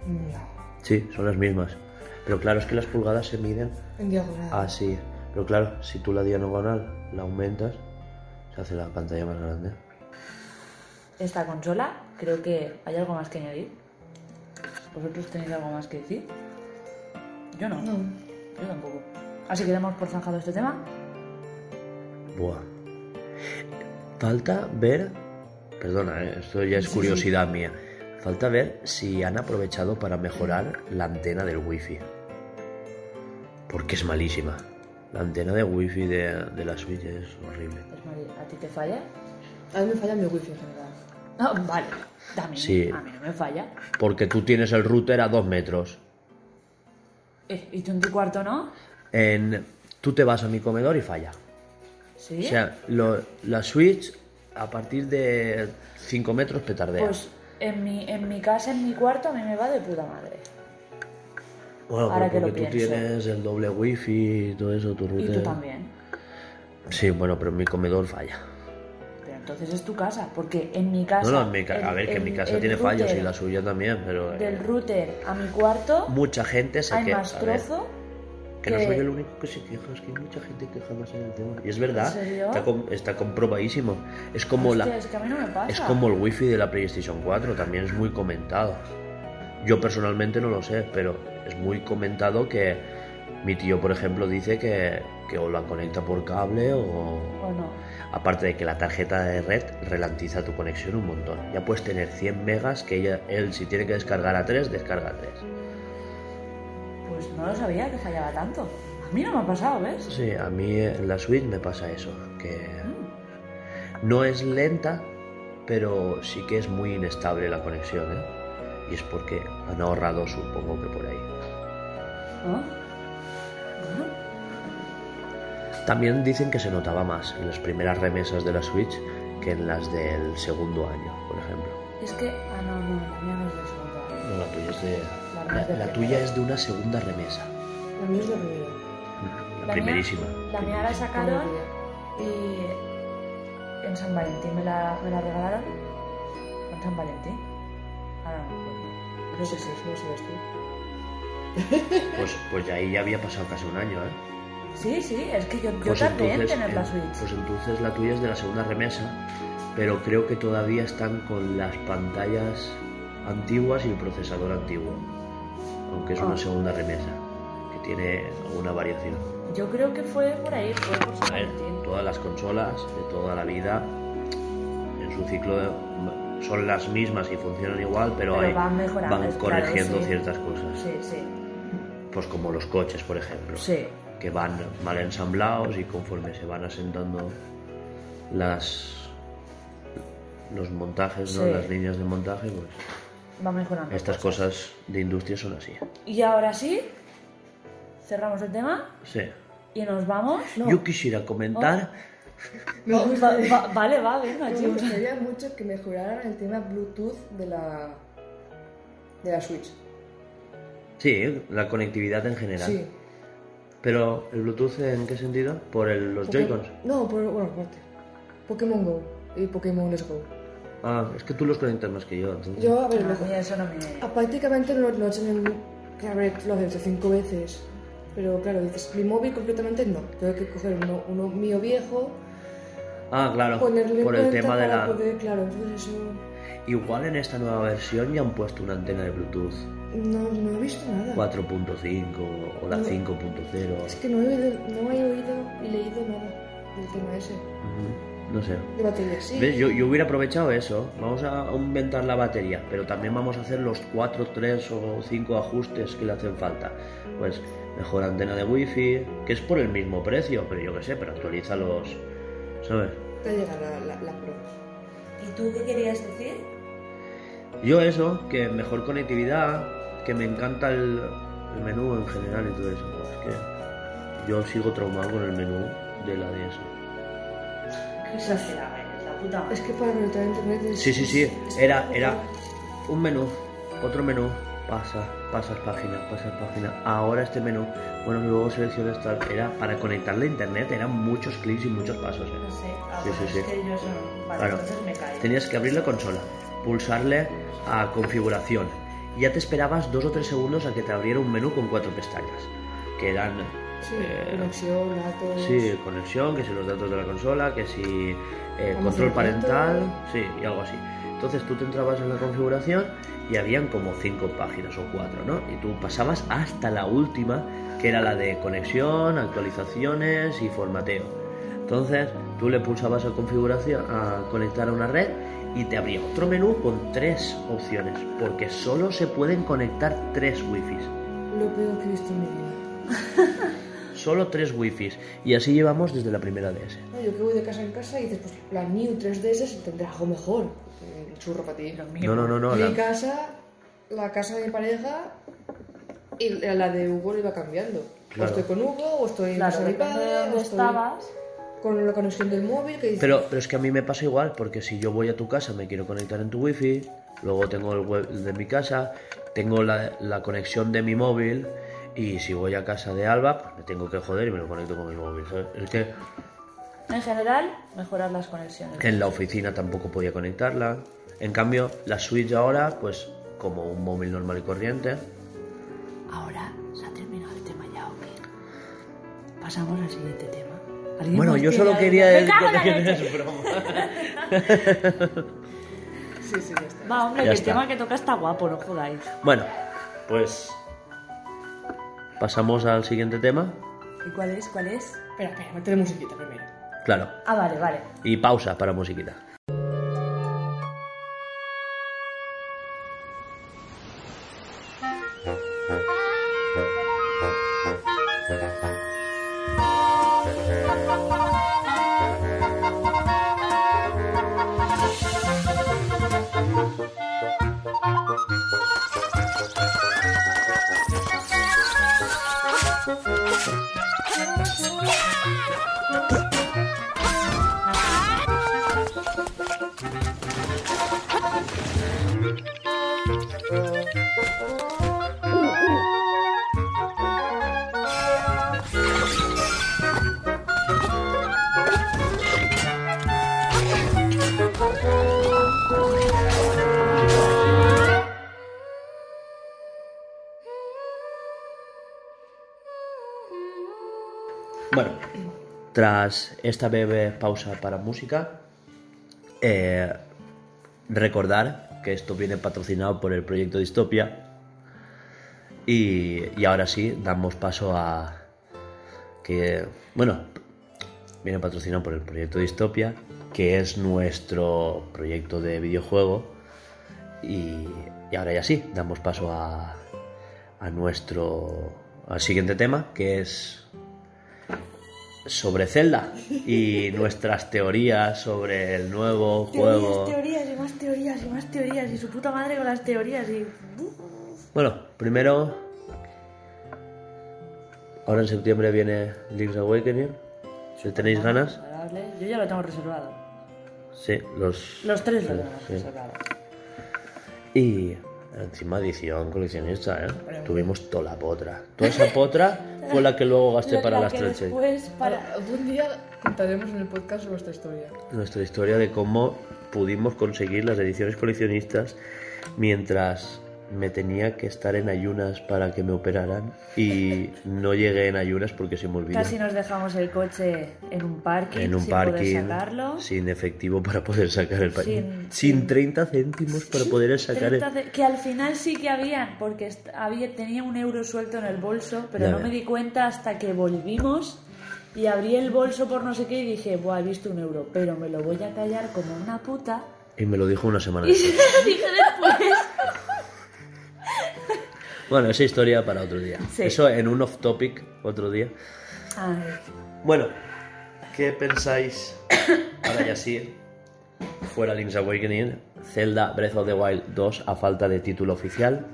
No. Sí, son las mismas. Pero claro, es que las pulgadas se miden En diagonal. así. Pero claro, si tú la diagonal la aumentas, se hace la pantalla más grande. Esta consola, creo que hay algo más que añadir. ¿Vosotros tenéis algo más que decir? Yo no. No. Yo tampoco. Así que damos por zanjado este tema. Buah. Falta ver. Perdona, eh, esto ya es curiosidad mía. Falta ver si han aprovechado para mejorar la antena del wifi. Porque es malísima. La antena de wifi de, de la Switch es horrible. Pues, Mari, ¿a ti te falla? A mí me falla mi wifi en general. Ah, vale. A mí, Sí. a mí no me falla. Porque tú tienes el router a dos metros. Eh, ¿Y tú en tu cuarto no? En, tú te vas a mi comedor y falla. Sí. O sea, lo- la Switch a partir de 5 metros petardea. pues en mi, en mi casa, en mi cuarto, a mí me va de puta madre. Bueno, ahora pero que lo porque tú pienso. tienes el doble wifi y todo eso, tu Y router. tú también. Sí, bueno, pero en mi comedor falla. Pero entonces es tu casa, porque en mi casa. No, no, en mi ca- el- a ver, que en mi el- casa el tiene fallos y la suya también, pero eh, Del router a mi cuarto mucha gente se hay queja. más trozo. que no que- soy el único que se queja, es que hay mucha gente quejándose del tema. Y es verdad, ¿En serio? Está, com- está comprobadísimo. Es como Hostia, la es que a mí no me pasa. es como el wifi de la PlayStation 4, también es muy comentado. Yo personalmente no lo sé, pero es muy comentado que mi tío, por ejemplo, dice que, que o la conecta por cable o, ¿O no? Aparte de que la tarjeta de red ralentiza tu conexión un montón. Ya puedes tener 100 megas que ella, él si tiene que descargar a 3, descarga a 3. Pues no lo sabía que fallaba tanto. A mí no me ha pasado, ¿ves? Sí, a mí en la Switch me pasa eso, que Mm. no es lenta, pero sí que es muy inestable la conexión, ¿eh? Y es porque han ahorrado, supongo que por ahí. ¿No? También dicen que se notaba más en las primeras remesas de la Switch que en las del segundo año, por ejemplo. es que. Ah, no, no, la mía no es de segundo año. No, la tuya es de, La la, mía es de la tuya es de una segunda remesa, La mía es de primero. la, mía- primerísima. La mía la sacaron y. En San Valentín me la, me la regalaron. ¿En San Valentín? Ahora no acuerdo. Creo que sí. No sabes tú. Pues, pues ahí ya había pasado casi un año, ¿eh? Sí, sí, es que yo, yo Pues tardé en entonces, tener la eh, Switch. Pues entonces la tuya es de la segunda remesa, pero creo que todavía están con las pantallas antiguas y el procesador antiguo, aunque es una Ah. segunda remesa, que tiene alguna variación. Yo creo que fue por ahí, fue por A ver, todas las consolas de toda la vida en su ciclo son las mismas y funcionan igual, pero, Pero hay- van claro, corrigiendo sí. ciertas cosas. Sí, sí. Pues como los coches, por ejemplo, Sí. que van mal ensamblados y conforme se van asentando las los montajes, ¿no? Sí. las líneas de montaje, pues Va mejorando. estas cosas de industria son así. Y ahora sí, cerramos el tema Sí. y nos vamos. Yo quisiera comentar, Me Oh, gustaría- va- va- vale, va, venga, Me gustaría mucho que mejoraran el tema Bluetooth de la, de la Switch. Sí, la conectividad en general. Sí. Pero el Bluetooth en qué sentido? Por el- los Poké- Joy-Cons. No, por, bueno, aparte. Pokémon Go y Pokémon Let's Go. Ah, es que tú los conectas más que yo, entonces. Yo, a ver, No, lo- a mí eso no me... ah, prácticamente no, no he hecho ni- que habré lo he hecho cinco veces. Pero claro, dices, mi móvil concretamente no. Tengo que coger uno, uno mío viejo, Ah, claro, ponerle por el cuenta tema de para la... poder, claro, entonces eso... Igual en esta nueva versión ya han puesto una antena de Bluetooth No, no he visto nada. 4.5 o la No. 5.0. Es que no he, oído, no he oído y leído nada del tema ese. No sé. De batería, sí. ¿Ves? Yo, yo hubiera aprovechado eso. Vamos a aumentar la batería, pero también vamos a hacer los 4, 3 o 5 ajustes que le hacen falta. Pues mejor antena de wifi, que es por el mismo precio, pero yo qué sé, pero actualiza los... ¿Sabes? Te llega la, la, la Pro. ¿Y tú qué querías decir? Yo eso, que mejor conectividad, que me encanta el, el menú en general y todo eso. Es que yo sigo traumado con el menú de la DS. Qué exagerada eres, la puta. Es que para conectar a internet es... Sí, sí, sí. Era, era un menú, otro menú, pasa, pasas página, pasas página. Ahora este menú, bueno, luego seleccionas tal. Era para conectarle a internet, eran muchos clics y muchos pasos. No ¿eh? sé, ah, Sí, sí, sí. es que yo no... Vale, Claro. entonces me cae. Tenías que abrir la consola, pulsarle a configuración. Ya te esperabas dos o tres segundos a que te abriera un menú con cuatro pestañas. Que eran Sí, eh, conexión, datos... Sí, conexión, que si los datos de la consola, que si eh, control parental, sí, y algo así. Entonces tú te entrabas en la configuración y habían como cinco páginas o cuatro, ¿no? Y tú pasabas hasta la última, que era la de conexión, actualizaciones y formateo. Entonces tú le pulsabas a configuración, a conectar a una red y te abría otro menú con tres opciones, porque solo se pueden conectar tres wifis. Lo peor que he visto en mi vida. Solo tres wifis. Y así llevamos desde la primera DS. No, yo que voy de casa en casa y dices, pues la New 3DS tendrá algo mejor. Un churro para ti. Lo mío. No, no, no, no. mi la- casa, la casa de mi pareja y la de Hugo lo iba cambiando. Claro. O estoy con Hugo, o estoy en casa de mi padre, o estoy estabas. Con la conexión del móvil que dices, Pero, pero es que a mí me pasa igual, porque si yo voy a tu casa, me quiero conectar en tu wifi, luego tengo el web de mi casa, tengo la, la conexión de mi móvil, y si voy a casa de Alba, pues me tengo que joder y me lo conecto con mi móvil. ¿sabes? Es que En general, mejorar las conexiones. en la oficina tampoco podía conectarla. En cambio, la Switch ahora, pues como un móvil normal y corriente. Ahora se ha terminado el tema ya, ¿o qué? Pasamos al siguiente tema. ¿Alguien Bueno, yo solo quería ¡Me decir cago en la broma. sí, sí, ya está. Va, hombre, Ya que el está. tema que toca está guapo, no jodáis. Bueno, pues pasamos al siguiente tema. ¿Y cuál es? ¿Cuál es? Espera, espera, métele musiquita primero. Claro. Ah, vale, vale. Y pausa para musiquita. tras esta breve pausa para música, eh, recordar que esto viene patrocinado por el proyecto Distopia. Y, y ahora sí, damos paso a que, bueno, viene patrocinado por el proyecto Distopia, que es nuestro proyecto de videojuego. Y, y ahora ya sí, damos paso a, a nuestro al siguiente tema, que es sobre Zelda y nuestras teorías sobre el nuevo juego. Teorías, teorías y más teorías y más teorías y su puta madre con las teorías y... Bueno, primero, ahora en septiembre viene Link's Awakening. Si tenéis ganas, Yo ya lo tengo reservado. sí, los... Los tres lo tenemos sí. reservado. Y encima edición coleccionista, ¿eh? Tuvimos toda la potra. Toda esa potra fue la que luego gasté La- para la las tranches. después para... Algún día contaremos en el podcast vuestra historia. Nuestra historia de cómo pudimos conseguir las ediciones coleccionistas mientras me tenía que estar en ayunas para que me operaran y no llegué en ayunas porque se me olvidó. Casi nos dejamos el coche en un parking en un sin poder parking sacarlo. sin efectivo para poder sacar el parking. Sin- Sin, sin- 30 30 céntimos para poder sacar el... Que al final sí que habían, porque había, tenía un euro suelto en el bolso, pero Ya no me di cuenta hasta que volvimos y abrí el bolso por no sé qué y dije, Buah, he visto un euro, pero me lo voy a callar como una puta. Y me lo dijo una semana Y después. se lo dije después. Bueno, esa historia para otro día. Sí. Eso en un off topic otro día. Ay, Bueno, ¿qué pensáis? Ahora ya sí, fuera Link's Awakening, Zelda Breath of the Wild 2 a falta de título oficial.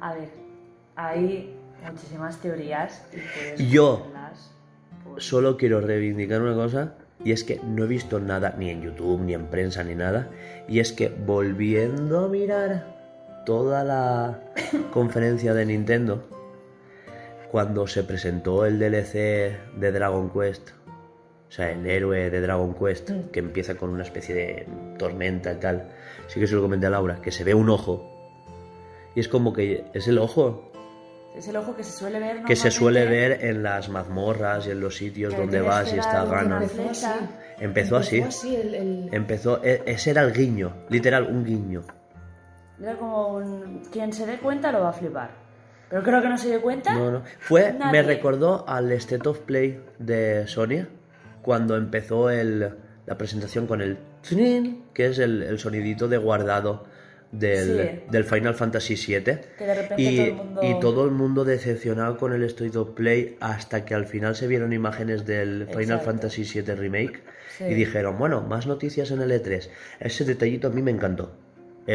a ver, hay muchísimas teorías y Yo. pues, Solo quiero reivindicar una cosa y es que no he visto nada ni en YouTube ni en prensa ni nada y es que volviendo a mirar toda la conferencia de Nintendo cuando se presentó el DLC de Dragon Quest o sea, el héroe de Dragon Quest, que empieza con una especie de tormenta y tal. Sí que se lo comenté a Laura, que se ve un ojo. Y es como que es el ojo Es el ojo que se suele ver que se suele ver en las mazmorras y en los sitios Que donde vas y está Ganon. Empezó así. Empezó así. el- Empezó, e- ese era el guiño, literal, un guiño. Era como un- quien se dé cuenta lo va a flipar. Pero creo que no se dio cuenta. No, no. Fue, me recordó al State of Play de Sony cuando empezó el, la presentación con el trin, que es el, el sonidito de guardado del, Sí. del Final Fantasy VII. Que de repente y, todo el mundo- y todo el mundo decepcionado con el State of Play hasta que al final se vieron imágenes del Final Exacto. Fantasy VII Remake Sí. y dijeron, bueno, más noticias en el E3. Ese detallito a mí me encantó.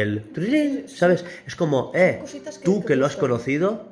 El ¿sabes? Es como, eh, cositas que tú que lo has conocido,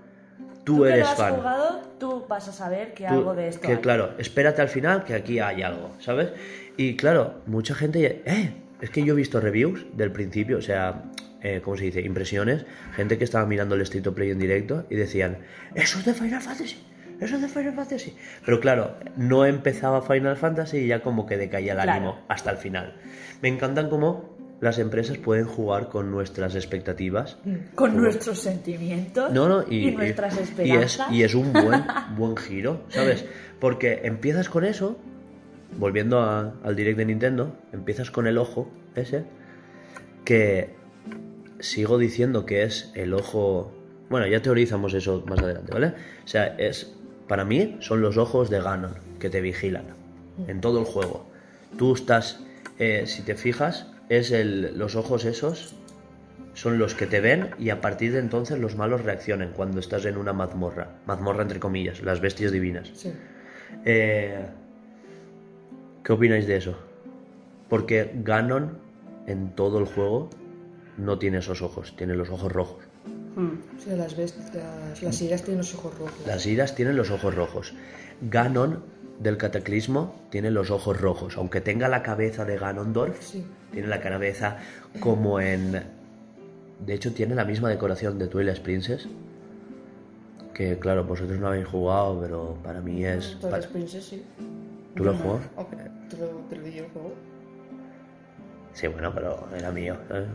tú, Tú que eres lo has fan. jugado, tú vas a saber que Tú- algo de esto que hay. claro, espérate al final que aquí hay algo, ¿sabes? Y claro, mucha gente, eh, es que yo he visto reviews del principio, o sea, eh, ¿cómo se dice? Impresiones, gente que estaba mirando el of Play en directo y decían, eso es de Final Fantasy, eso es de Final Fantasy. Pero claro, no empezaba Final Fantasy y ya como que decaía el Claro. ánimo hasta el final. Me encantan cómo las empresas pueden jugar con nuestras expectativas Con nuestros sentimientos no, no, y, nuestras y- y esperanzas. es, y es un buen, buen giro, ¿sabes? Porque empiezas con eso, volviendo a- al direct de Nintendo, empiezas con el ojo ese, que sigo diciendo que es el ojo... Bueno, ya teorizamos eso más adelante, ¿vale? O sea, es para mí son los ojos de Ganon que te vigilan en todo el juego. Tú estás, eh, si te fijas, es el, los ojos esos son los que te ven y a partir de entonces los malos reaccionan cuando estás en una mazmorra. Mazmorra entre comillas, las bestias divinas. Sí. Eh, ¿Qué opináis de eso? Porque Ganon en todo el juego no tiene esos ojos, tiene los ojos rojos. Mm. O sea, las, best- las, las iras tienen los ojos rojos. Las iras tienen los ojos rojos. Ganon del cataclismo tiene los ojos rojos, aunque tenga la cabeza de Ganondorf, Sí. tiene la cabeza como en... De hecho tiene la misma decoración de Twilight Princess, que claro, vosotros no habéis jugado, pero para mí es... Las para- princesas, sí. ¿Tú lo has jugado? Ok, te lo, te lo di yo el juego. Sí, bueno, pero era mío. ¿sabes?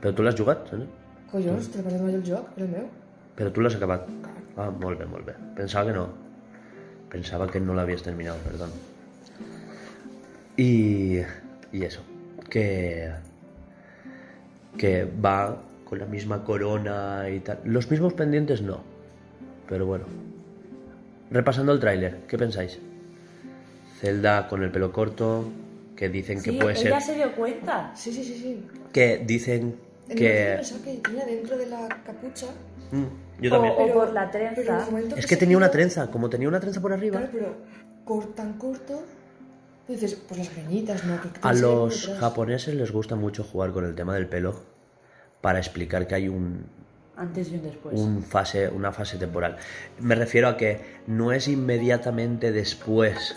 Però tu l'has jugat, no? Collons, te l'he el joc, era meu. Però tu l'has acabat. Ah, molt bé, molt bé. Pensava que no. Pensaba que no lo habías terminado, perdón. Y, y eso, que, que va con la misma corona y tal. Los mismos pendientes no, pero bueno. Repasando el tráiler, ¿qué pensáis? Zelda con el pelo corto, que dicen que Sí, puede ser... ella se dio cuenta. Sí, sí, sí, sí. Que dicen En Que- que tenía dentro de la capucha. Mm, yo O- también. o por la trenza. Es que tenía una trenza, como tenía una trenza por arriba. Claro, pero cor- tan corto. Tú dices, pues las greñitas, ¿no? Que A los japoneses les gusta mucho jugar con el tema del pelo para explicar que hay un, Antes y un después. un fase, una fase temporal. Me refiero a que no es inmediatamente después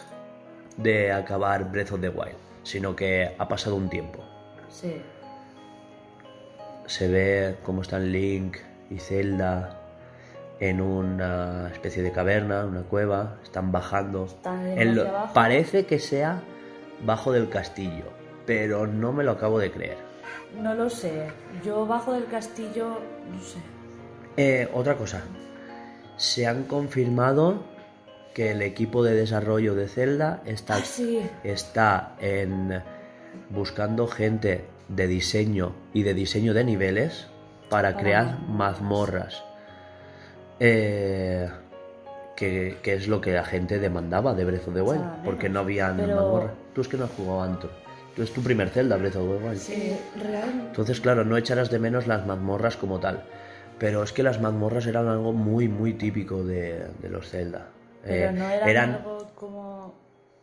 de acabar Breath of the Wild, sino que ha pasado un tiempo. Sí. Se ve cómo están Link y Zelda en una especie de caverna, una cueva, están bajando. Están yendo En lo- hacia abajo. parece que sea bajo del castillo, pero no me lo acabo de creer. No lo sé. Yo bajo del castillo, no sé. Eh, otra cosa, se han confirmado que el equipo de desarrollo de Zelda está, Ah, sí. está en buscando gente de diseño y de diseño de niveles para crear mazmorras. Eh, que, que es lo que la gente demandaba de Breath of the Wild, porque no había pero- mazmorras. Tú es que no has jugado antes. Tú es tu primer Zelda, Breath of the Wild. Eh, real. Entonces, claro, no echarás de menos las mazmorras como tal. Pero es que las mazmorras eran algo muy, muy típico de, de los Zelda. Pero Eh, no era eran, algo como.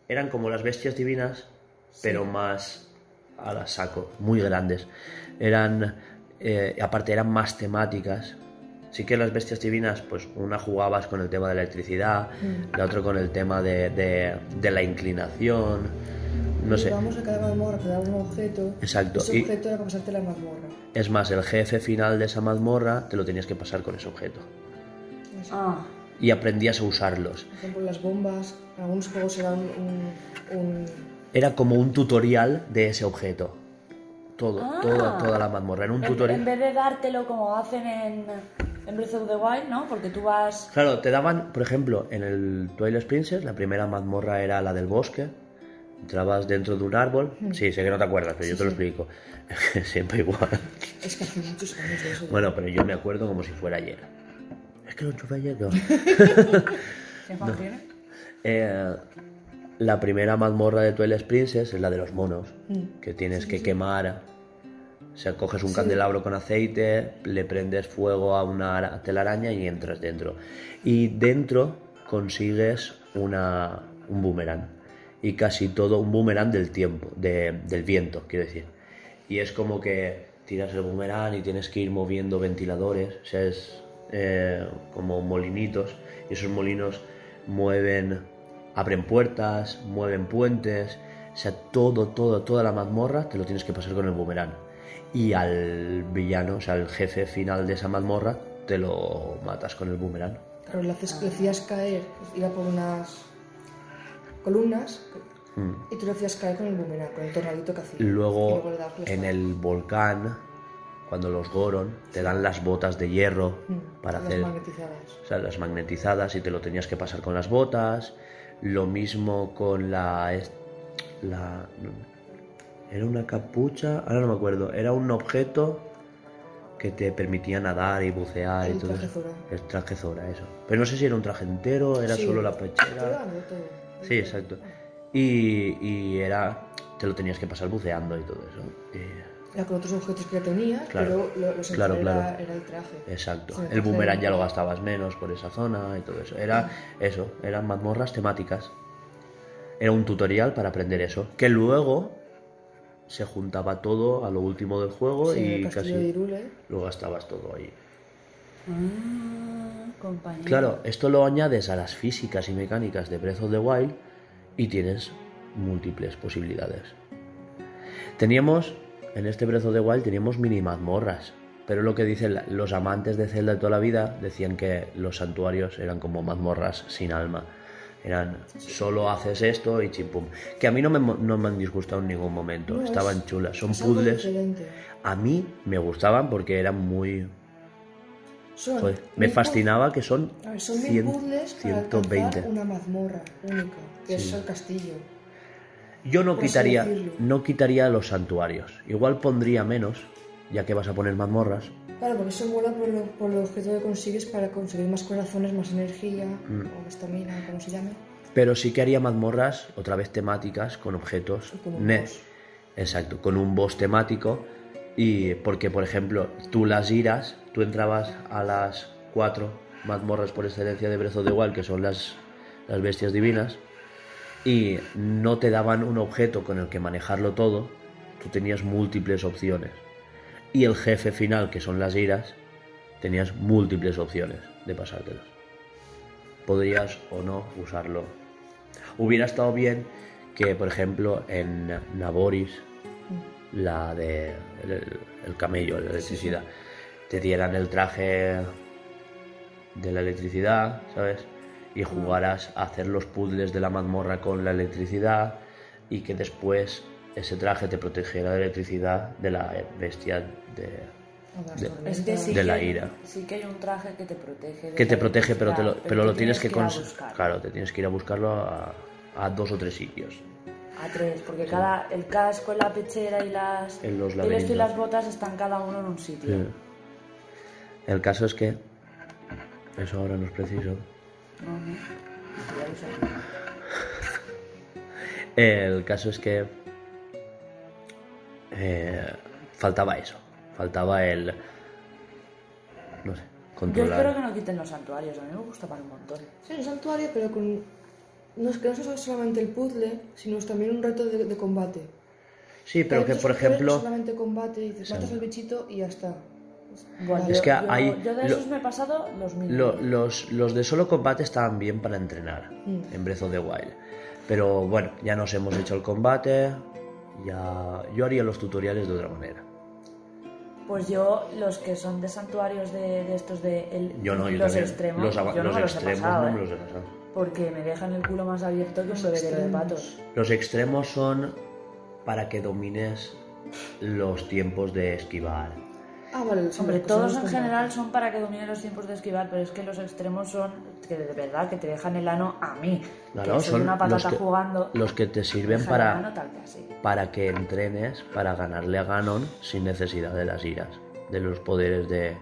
eran como las bestias divinas, pero más a la saco, muy grandes. Eran, eh, aparte, eran más temáticas. Sí que las bestias divinas, pues una jugabas con el tema de la electricidad, Mm. la otra con el tema de, de- de la inclinación, no sé. Vamos a cada mazmorra, te daba un objeto. Exacto, Ese y- objeto era para pasarte la mazmorra. Es más, el jefe final de esa mazmorra te lo tenías que pasar con ese objeto. Ah, Y aprendías a usarlos. Por ejemplo, las bombas. En algunos juegos era un. un, un- Era como un tutorial de ese objeto. Todo, Ah. toda, toda la mazmorra. Era un en, tutorial. en vez de dártelo como hacen en, en Breath of the Wild, ¿no? Porque tú vas. Claro, te daban, por ejemplo, en el Twilight Princess, la primera mazmorra era la del bosque. Entrabas dentro de un árbol. Sí, sé que no te acuerdas, pero yo te lo explico. Siempre igual. Es que hace muchos años de eso. Bueno, pero yo me acuerdo como si fuera ayer. Es que lo enchufé ayer, ¿no? ¿Se imagina? Eh, la primera mazmorra de Twilight Princess es la de los monos, Mm. que tienes que quemar. O sea, coges un candelabro con aceite, le prendes fuego a una ara- telaraña y entras dentro. Y dentro consigues una, un boomerang. Y casi todo un boomerang del tiempo, de- del viento, quiero decir. Y es como que tiras el boomerang y tienes que ir moviendo ventiladores, o sea, es eh, como molinitos. Y esos molinos mueven, abren puertas, mueven puentes. O sea, todo, todo, toda la mazmorra te lo tienes que pasar con el boomerang. Y al villano, o sea, al jefe final de esa mazmorra, te lo matas con el boomerang. Claro, le, haces- le hacías caer, pues, iba por unas columnas Mm. y tú le hacías caer con el boomerang, con el tornadito que hacía. Luego en el volcán, cuando los Goron, te dan las botas de hierro Mm, para las hacer magnetizadas. o sea, las magnetizadas y te lo tenías que pasar con las botas. Lo mismo con la. la era una capucha, ahora no me acuerdo. Era un objeto que te permitía nadar y bucear y El todo traje eso. Zora. El traje Zora, eso. Pero no sé si era un traje entero, era Sí, solo la pechera. Sí, exacto. Y, y era. Te lo tenías que pasar buceando y todo eso. Era con otros objetos que ya tenías, Claro, pero lo, lo claro, era, el traje. Exacto. El boomerang de- ya lo gastabas menos por esa zona y todo eso. Era eso, eran mazmorras temáticas. Era un tutorial para aprender eso. Que luego se juntaba todo a lo último del juego Sí, y de casi Irule. lo gastabas todo ahí. Ah, compañero. Claro, esto lo añades a las físicas y mecánicas de Breath of the Wild y tienes múltiples posibilidades. Teníamos, en este of the Wild teníamos mini mazmorras, pero lo que dicen los amantes de Zelda de toda la vida decían que los santuarios eran como mazmorras sin alma. Eran, solo haces esto y chimpum. Que a mí no me, no me han disgustado en ningún momento, No, estaban es- chulas. Son puzzles. A mí me gustaban porque eran muy... Son joder, me fascinaba que son, ver, son mil 100, puzzles para 120. alcanzar una mazmorra única, que es el castillo. Yo no quitaría, no quitaría los santuarios. Igual pondría menos, ya que vas a poner mazmorras. Claro, porque eso mola por, lo, por el objeto que consigues para conseguir más corazones, más energía, Mm. o estamina, como se llame. Pero sí que haría mazmorras, otra vez temáticas, con objetos. Con un boss. Exacto, con un boss temático Y porque, por ejemplo, tú las iras, tú entrabas a las cuatro mazmorras por excelencia de Breath of the Wild, que son las, las bestias divinas, y no te daban un objeto con el que manejarlo todo, tú tenías múltiples opciones. Y el jefe final, que son las iras, tenías múltiples opciones de pasártelas. Podrías o no usarlo. Hubiera estado bien que, por ejemplo, en Naboris, la de el, el camello, la electricidad, te dieran el traje de la electricidad, ¿sabes? Y jugaras a hacer los puzzles de la mazmorra con la electricidad y que después ese traje te protegiera de la electricidad de la bestia de, de- Es que sí de la que- ira. Sí que hay un traje que te protege. de que te protege, pero, te lo, electricidad, pero lo tú tienes que, ir a cons- buscar. Claro, te tienes que ir a buscarlo a, a dos o tres sitios. A tres, porque cada, el casco, la pechera y las. En los el esto y las botas están cada uno en un sitio. Sí. El caso es que eso ahora no es preciso. No, no. Ya lo sé. El caso es que eh, faltaba eso, faltaba el no sé, Yo espero que controlar. no quiten los santuarios, a mí me gustaban un montón. Sí, un santuario, pero con. No es que no es solamente el puzzle, sino es también un reto de, de combate. Sí, pero que por ejemplo, solamente combate y dices, matas al bichito y ya está. Bueno, Es yo, que yo- hay- yo de lo- esos me he pasado los mil. lo- los, los de solo combate estaban bien para entrenar Mm. en Breath of the Wild. Pero bueno, ya nos hemos hecho el combate, ya yo haría los tutoriales de otra manera. Pues yo, los que son de santuarios de, de estos de el- Yo no, yo los también. extremos, los, yo no los me los he extremos pasado, no ¿eh? me los he pasado. Porque me dejan el culo más abierto que un bebedero de patos. Los extremos son para que domines los tiempos de esquivar. Ah, vale, sí, Hombre, todos en general son para que dominen los tiempos de esquivar, pero es que los extremos son que de verdad que te dejan el ano a mí. Claro, que soy son una patata los que, jugando. los que te sirven ano para, tal que así. para que entrenes para ganarle a Ganon sin necesidad de las iras, de los poderes de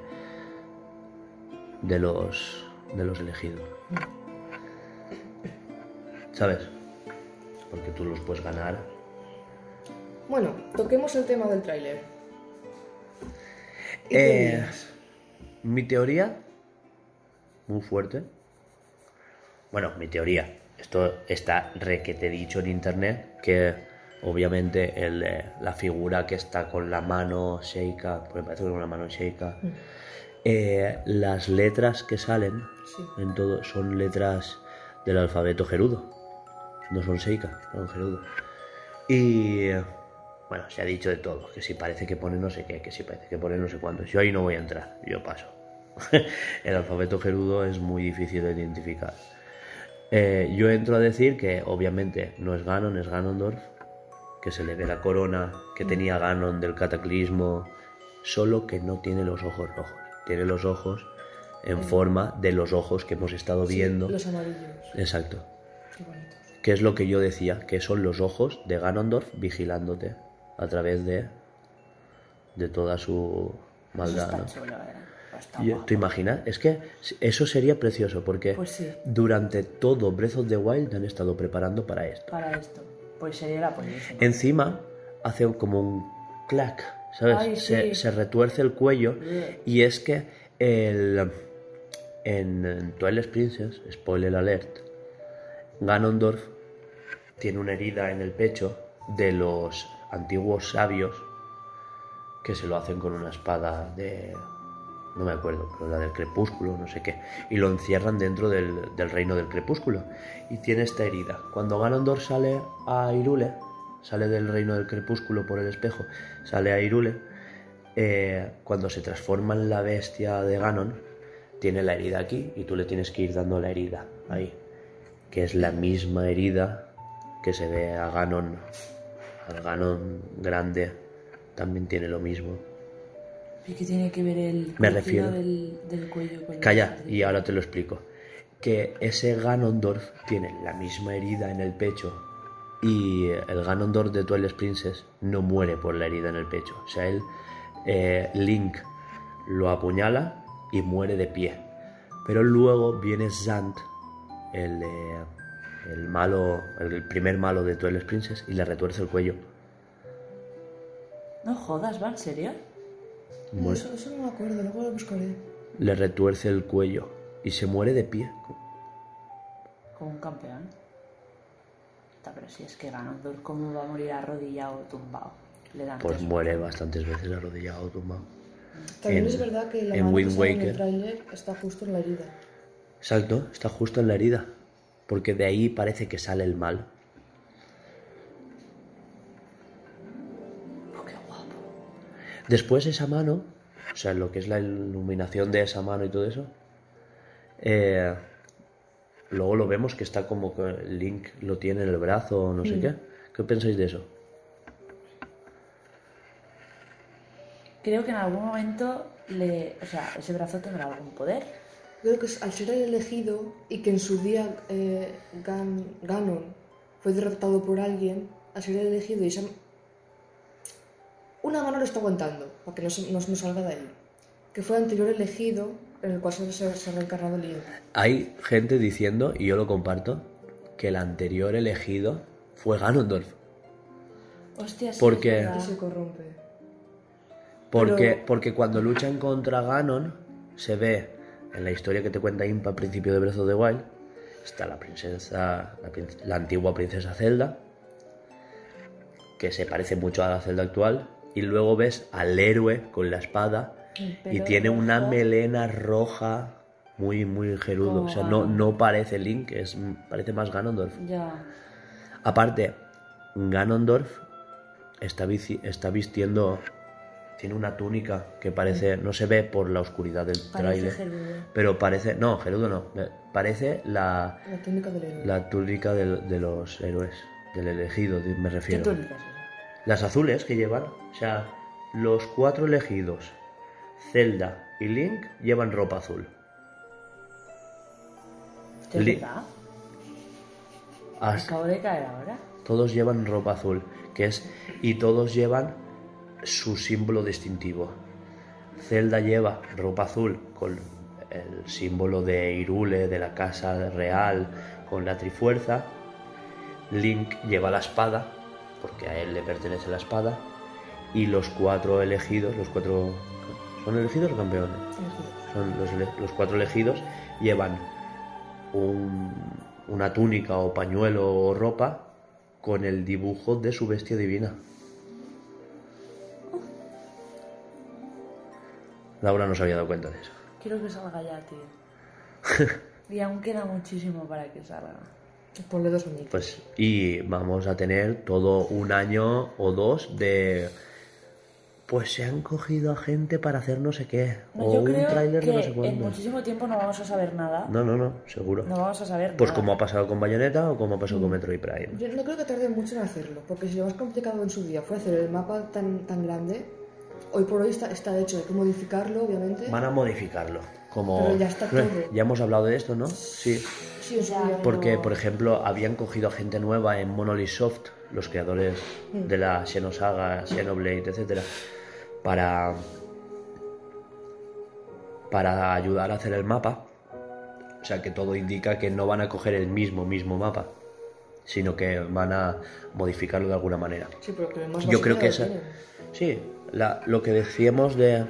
de los de los elegidos. ¿Sabes? Porque tú los puedes ganar. Bueno, toquemos el tema del tráiler. ¿Y Eh? Mi teoría, muy fuerte. Bueno, mi teoría. Esto está requete dicho en internet que obviamente el, eh, la figura que está con la mano sheika, porque me parece que con la mano sheika, eh, las letras que salen Sí. en todo son letras del alfabeto gerudo. No son sheika, son gerudo. Y bueno, se ha dicho de todo, que si parece que pone no sé qué, que si parece que pone no sé cuánto. Yo ahí no voy a entrar, yo paso. El alfabeto gerudo es muy difícil de identificar. Eh, yo entro a decir que obviamente no es Ganon, es Ganondorf, que se le ve la corona que tenía Ganon del cataclismo, solo que no tiene los ojos rojos, tiene los ojos en forma de los ojos que hemos estado Sí, viendo. Los amarillos. Exacto. Qué bonitos. Que es lo que yo decía, que son los ojos de Ganondorf vigilándote a través de, de toda su Eso maldad. está ¿no? chulo, ¿eh? Está Y, guapo. ¿Te imaginas? Es que eso sería precioso porque Pues sí. durante todo Breath of the Wild han estado preparando para esto. Para esto. Pues sería la pollísima. Encima hace como un clac, ¿sabes? Ay, se, sí. se retuerce el cuello y es que el, en, en Twilight Princess, spoiler alert, Ganondorf tiene una herida en el pecho de los antiguos sabios que se lo hacen con una espada de... no me acuerdo, pero la del crepúsculo, no sé qué, y lo encierran dentro del, reino del crepúsculo. Y tiene esta herida. Cuando Ganondorf sale a Hyrule, sale del reino del crepúsculo por el espejo, sale a Hyrule, eh, cuando se transforma en la bestia de Ganon, tiene la herida aquí y tú le tienes que ir dando la herida ahí, que es la misma herida que se ve a Ganon, al Ganon grande, también tiene lo mismo. ¿Y qué tiene que ver el Me refiero. del, del cuello con Calla, y ahora te lo explico. Que ese Ganondorf tiene la misma herida en el pecho y el Ganondorf de Twilight Princess no muere por la herida en el pecho. O sea, él, eh, Link lo apuñala y muere de pie. Pero luego viene Zant, el, eh, el malo, el primer malo de Twilight Princess, y le retuerce el cuello. No jodas, ¿va en serio? Muere. Eso, eso no me acuerdo, luego lo buscaré. Le retuerce el cuello y se muere de pie. Como un campeón. Pero si es que Ganondorf, ¿cómo va a morir arrodillado o tumbado? Le dan Pues muere bastantes veces arrodillado, tumbado. También En- es verdad que la en mano que Wind sale en el Waker. tráiler está justo en la herida. Exacto, está justo en la herida. Porque de ahí parece que sale el mal. Oh, qué guapo. Después esa mano, o sea, lo que es la iluminación de esa mano y todo eso, eh, luego lo vemos que está como que Link lo tiene en el brazo o no sé qué. ¿Qué pensáis de eso? Creo que en algún momento le... O sea, ese brazo tendrá algún poder. Creo que es al ser el elegido y que en su día eh, Gan- Ganon fue derrotado por alguien, al ser el elegido y esa... Una mano lo está aguantando, para que no, se- no, no salga de ahí. Que fue el anterior elegido en el cual se, se, se ha reencarnado Link. Hay gente diciendo, y yo lo comparto, que el anterior elegido fue Ganondorf. Hostia, sí, Porque- se corrompe. Porque, Pero- porque cuando luchan contra Ganon, se ve en la historia que te cuenta Impa al principio de Breath of the Wild, está la princesa, la, antigua princesa Zelda, que se parece mucho a la Zelda actual, y luego ves al héroe con la espada y tiene una melena roja muy, muy gerudo. O sea, no, no parece Link, es, parece más Ganondorf. Ya. Aparte, Ganondorf está, está vistiendo. Tiene una túnica que parece. No se ve por la oscuridad del tráiler. Pero parece. No, Gerudo no. Parece la, La técnica del héroe. la túnica de, los héroes. Del elegido, me ¿Qué refiero. túnica es esa? Las azules que llevan. O sea, los cuatro elegidos. Zelda y Link llevan ropa azul. ¿Hostia, ¿Es Li- verdad? As- Acabo de caer ahora. Todos llevan ropa azul, que es y todos llevan su símbolo distintivo. Zelda lleva ropa azul con el símbolo de Irule, de la casa real, con la trifuerza. Link lleva la espada, porque a él le pertenece la espada. Y los cuatro elegidos, los cuatro... ¿Son elegidos o campeones? son los, ele- los cuatro elegidos, llevan un- una túnica o pañuelo o ropa con el dibujo de su bestia divina. Laura no se había dado cuenta de eso. Quiero que salga ya, tío. y aún queda muchísimo para que salga. Ponle dos añitos. Pues, y vamos a tener todo un año o dos de. Pues se han cogido a gente para hacer no sé qué. No, o yo un tráiler de no sé en cuándo. muchísimo tiempo no vamos a saber nada. No, no, no, seguro. No vamos a saber Pues nada. como ha pasado con Bayonetta o como ha pasado con Metroid Prime. Yo no creo que tarde mucho en hacerlo, porque si lo más complicado en su día fue hacer el mapa tan, tan grande, hoy por hoy está, está hecho, hay que modificarlo, obviamente. Van a modificarlo. Como... Pero ya está todo. Ya hemos hablado de esto, ¿no? Sí. Sí, Ya, día. Porque, Pero- por ejemplo, habían cogido a gente nueva en Monolith Soft, los creadores de la Xenosaga, Xenoblade, etcétera, para para ayudar a hacer el mapa. O sea, que todo indica que no van a coger el mismo mismo mapa, sino que van a modificarlo de alguna manera. Sí, pero que más Yo creo que esa, tienen. sí, la- lo que decíamos de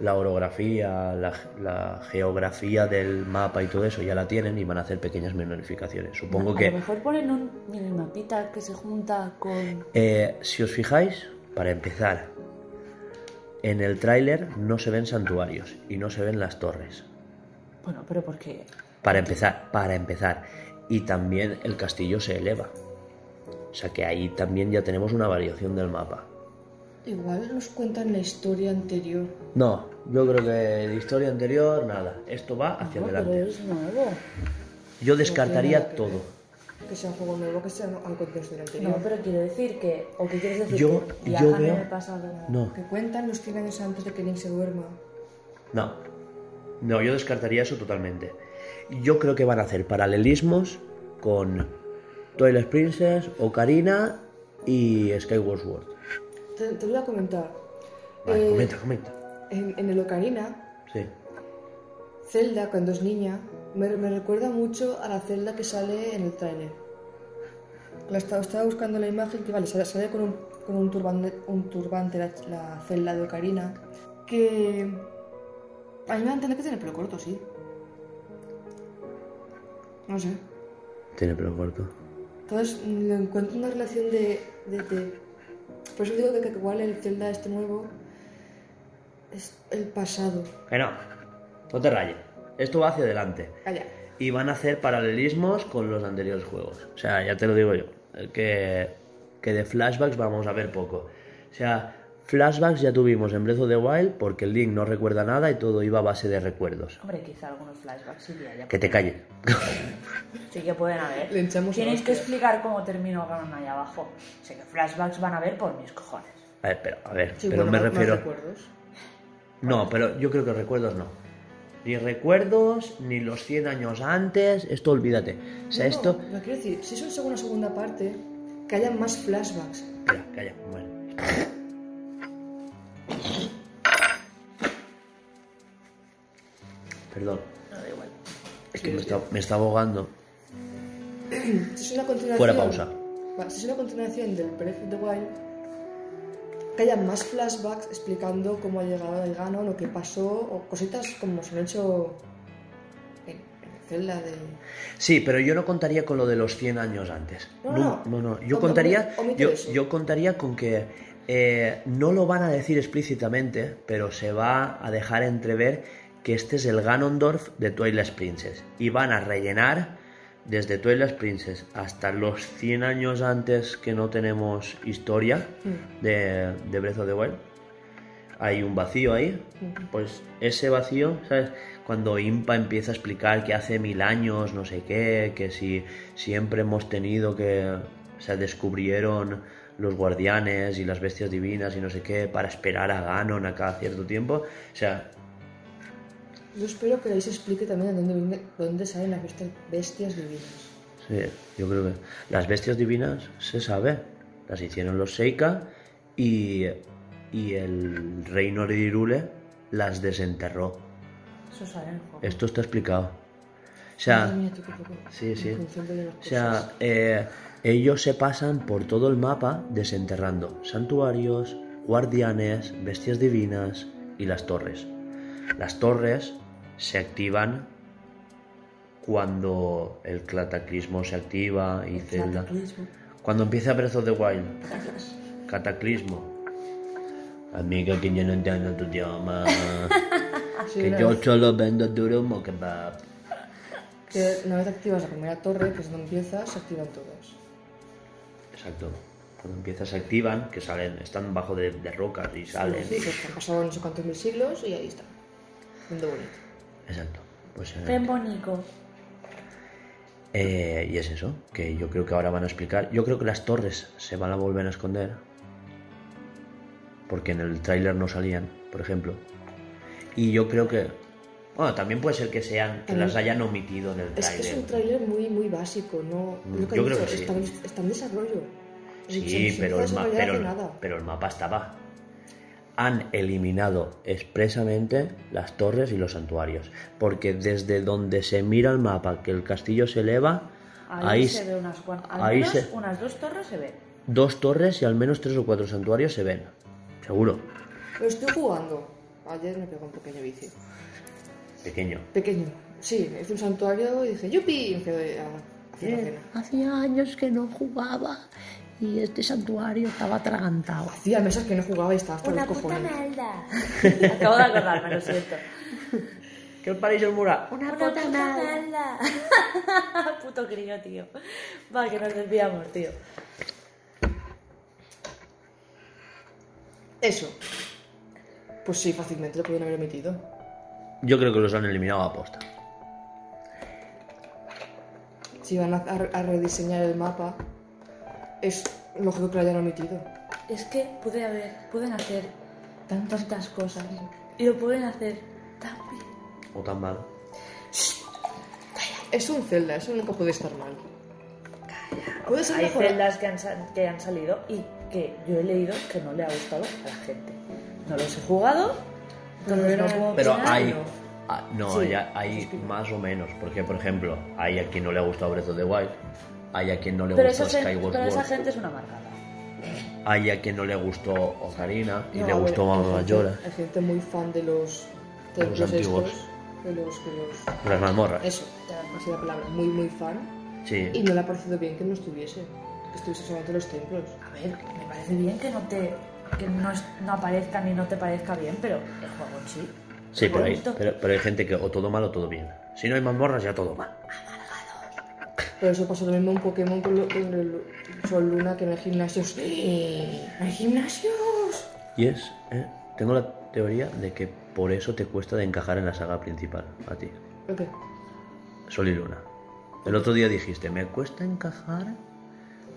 la orografía, la, la geografía del mapa y todo eso ya la tienen y van a hacer pequeñas modificaciones. Supongo A que lo mejor ponen un minimapita que se junta con... eh, si os fijáis, para empezar, en el tráiler no se ven santuarios y no se ven las torres. Bueno, pero porque... Para empezar, para empezar. Y también el castillo se eleva. O sea que ahí también ya tenemos una variación del mapa. Igual nos cuentan la historia anterior. No, yo creo que de historia anterior, nada. Esto va hacia No, pero adelante. es nuevo. Yo No descartaría ver. todo. Que sea un juego nuevo, que sea al contexto del anterior. No, pero quiero decir que... ¿O qué quieres decir? Yo- que yo viajan veo- en el pasado. No, Que cuentan los 100 años antes de que Link se duerma. no. No, yo descartaría eso totalmente. Yo creo que van a hacer paralelismos con Twilight Princess, Ocarina y Skyward Sword. Te, te voy a comentar. Vale, Eh, comenta, comenta. En, en el Ocarina, Sí. Zelda, cuando es niña, me, me recuerda mucho a la Zelda que sale en el tráiler. La estaba, estaba buscando la imagen que, vale, sale, sale con un, con un turbante, un turbante la, la celda de Ocarina, que a mí me da que tiene pelo corto, sí. No sé. Tiene pelo corto. Entonces le encuentro una relación de, de, de- Por eso digo que, que igual el Zelda este nuevo es el pasado. Que no, no te rayes. Esto va hacia adelante. Calla. Y van a hacer paralelismos con los anteriores juegos. O sea, ya te lo digo yo. Que, que de flashbacks vamos a ver poco. O sea, flashbacks ya tuvimos en Breath of the Wild porque el Link no recuerda nada y todo iba a base de recuerdos. Hombre, quizá algunos flashbacks sí que haya. Que te calles. Sí que pueden haber. Le echamos Tienes que explicar cómo terminó Ganon ahí abajo. Sé que flashbacks van a ver por mis cojones. A ver, pero, a ver, Sí, pero bueno, me más- más refiero... recuerdos. No, pero yo creo que recuerdos no. Ni recuerdos, ni los 100 años antes, esto olvídate. O sea, No, esto... No, quiero decir, si es una segunda parte, que haya más flashbacks. Espera, calla, bueno. Perdón, No da igual. es que me está, me está ahogando. Es una continuación. Fuera pausa. Si es una continuación del Breath of the Wild, que haya más flashbacks explicando cómo ha llegado el Ganon o qué pasó, o cositas como se han hecho en, en Zelda de. Sí, pero yo no contaría con lo de los 100 años antes. No, no, no. no. Yo contaría, yo, yo contaría con que eh, no lo van a decir explícitamente, pero se va a dejar entrever que este es el Ganondorf de Twilight Princess y van a rellenar desde Twilight Princess hasta los 100 años antes que no tenemos historia de, de Breath of the Wild. Hay un vacío ahí, pues ese vacío, ¿sabes? Cuando Impa empieza a explicar que hace mil años, no sé qué, que si siempre hemos tenido que, o sea, descubrieron los guardianes y las bestias divinas y no sé qué para esperar a Ganon a cada cierto tiempo, o sea, Yo espero que ahí se explique también de dónde, viene- dónde salen las bestias, bestias divinas. Sí, yo creo que las bestias divinas se sabe, las hicieron los Seika y, y el reino de Irule las desenterró. Eso sale en el juego. Esto está explicado. O sea, tú sí, sí. O sea, eh, ellos se pasan por todo el mapa desenterrando santuarios, guardianes, bestias divinas y las torres. Las torres se activan cuando el cataclismo se activa y Zelda. Cataclismo. Cuando empieza Breath of the Wild. Cataclismo. Amiga, que yo no entiendo tu idioma. Sí, que yo vez- solo vendo durum o kebab. que una vez activas la primera torre, que es donde empiezas, se activan todas. Exacto. Cuando empieza se activan, que salen, están bajo de, de rocas y salen. Sí, que han pasado no sé cuántos mil siglos y ahí está. Viendo bonito. Exacto. Pues, eh, Ven bonito. eh, y es eso, que yo creo que ahora van a explicar. Yo creo que las torres se van a volver a esconder. Porque en el tráiler no salían, por ejemplo. Y yo creo que. Bueno, también puede ser que sean, que las hayan omitido en el Es que es tráiler. un tráiler muy, muy básico, ¿no? Mm, Lo que yo creo dicho, que sí. está, en- está en desarrollo. Sí, pero el, ma- pero, el- pero el mapa estaba. Han eliminado expresamente las torres y los santuarios. Porque desde donde se mira el mapa, que el castillo se eleva, Ahí, ahí, se ve unas cuantas. Al ahí menos se- unas dos torres se ven. dos torres y al menos tres o cuatro santuarios se ven. Seguro. Lo estoy jugando. Ayer me pegó un pequeño vicio. Pequeño. Pequeño. Sí, hice un santuario y dije, ¡yupi! Y me quedé a hacer la cena. Hacía años que no jugaba y este santuario estaba atragantado. Hacía mesas que no jugaba y estaba hasta los cojones. malda. Acabo de acordarme, lo siento. ¿Qué os parece el mura? Una Una puta malda. Puto crío, tío. Va, que nos desviamos, tío. Eso. Pues sí, fácilmente lo pueden haber omitido. Yo creo que los han eliminado a posta. Si van a, a- a rediseñar el mapa, es lógico que lo hayan omitido. Es que puede haber, pueden hacer tantas cosas y lo pueden hacer tan bien. O tan mal. Es un Zelda, eso nunca puede estar mal. Puede ser Hay mejor. celdas que han, que han salido y que yo he leído que no le ha gustado a la gente. No los he jugado, entonces no puedo Pero opinar. hay. ah, no, Sí, hay, hay más o menos. Porque, por ejemplo, hay a quien no le ha gustado Breath of the Wild. Hay a quien no le Pero, gustó esa, gente, Skyward pero esa gente es una amargada. haya quien no le gustó Ocarina y No, le a gustó hay gente- Mayora. Hay gente muy fan de los templos Los antiguos. estos. De los, de los... Las mazmorras. Eso, así la palabra. Muy, muy fan. Y Sí. no le ha parecido bien que no estuviese. Que estuviese solamente en los templos. A ver, me parece bien que no te que no, es- no aparezca ni no te parezca bien, pero el juego en sí. Sí, pero hay, pero, pero hay gente que o todo mal o todo bien. Si no hay mazmorras, ya todo mal. Pero eso pasó lo mismo en Pokémon con, lo- con el Sol Luna, que no hay gimnasios. ¡No hay gimnasios! Y es, eh, tengo la teoría de que por eso te cuesta de encajar en la saga principal, a ti. ¿Por qué? Sol y Luna. El otro día dijiste, me cuesta encajar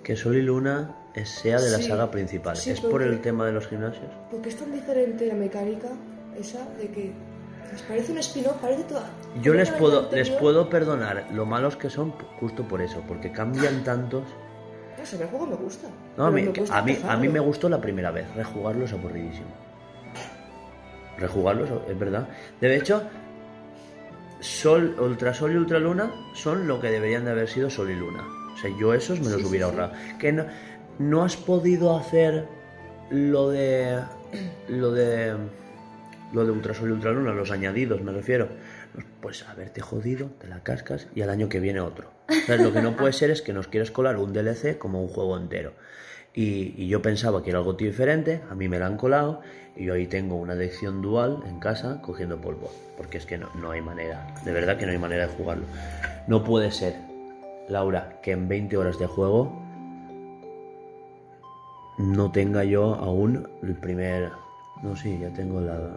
que Sol y Luna sea de la Sí, saga principal. sí, ¿Es por el tema de los gimnasios? Porque es tan diferente la mecánica esa de que les parece un spin-off, parece toda. Yo les puedo, les puedo perdonar lo malos que son justo por eso, porque cambian tantos. No sé, el juego me gusta. No, a mí, me a, mí, a mí me gustó la primera vez, rejugarlo es aburridísimo. Rejugarlo es- verdad. De hecho, Sol, Ultrasol y Ultraluna son lo que deberían de haber sido Sol y Luna. O sea, yo esos me los Sí, hubiera sí. ahorrado. Que no, no has podido hacer lo de. Lo de. Lo de Ultrasol y Ultraluna, los añadidos, me refiero. Pues haberte jodido, te la cascas y al año que viene otro. Lo que no puede ser es que nos quieras colar un DLC como un juego entero. Y, y yo pensaba que era algo diferente, a mí me la han colado y yo ahí tengo una adicción dual en casa cogiendo polvo. Porque es que no, no hay manera, de verdad que no hay manera de jugarlo. No puede ser, Laura, que en 20 horas de juego no tenga yo aún el primer... No, sí, ya tengo la...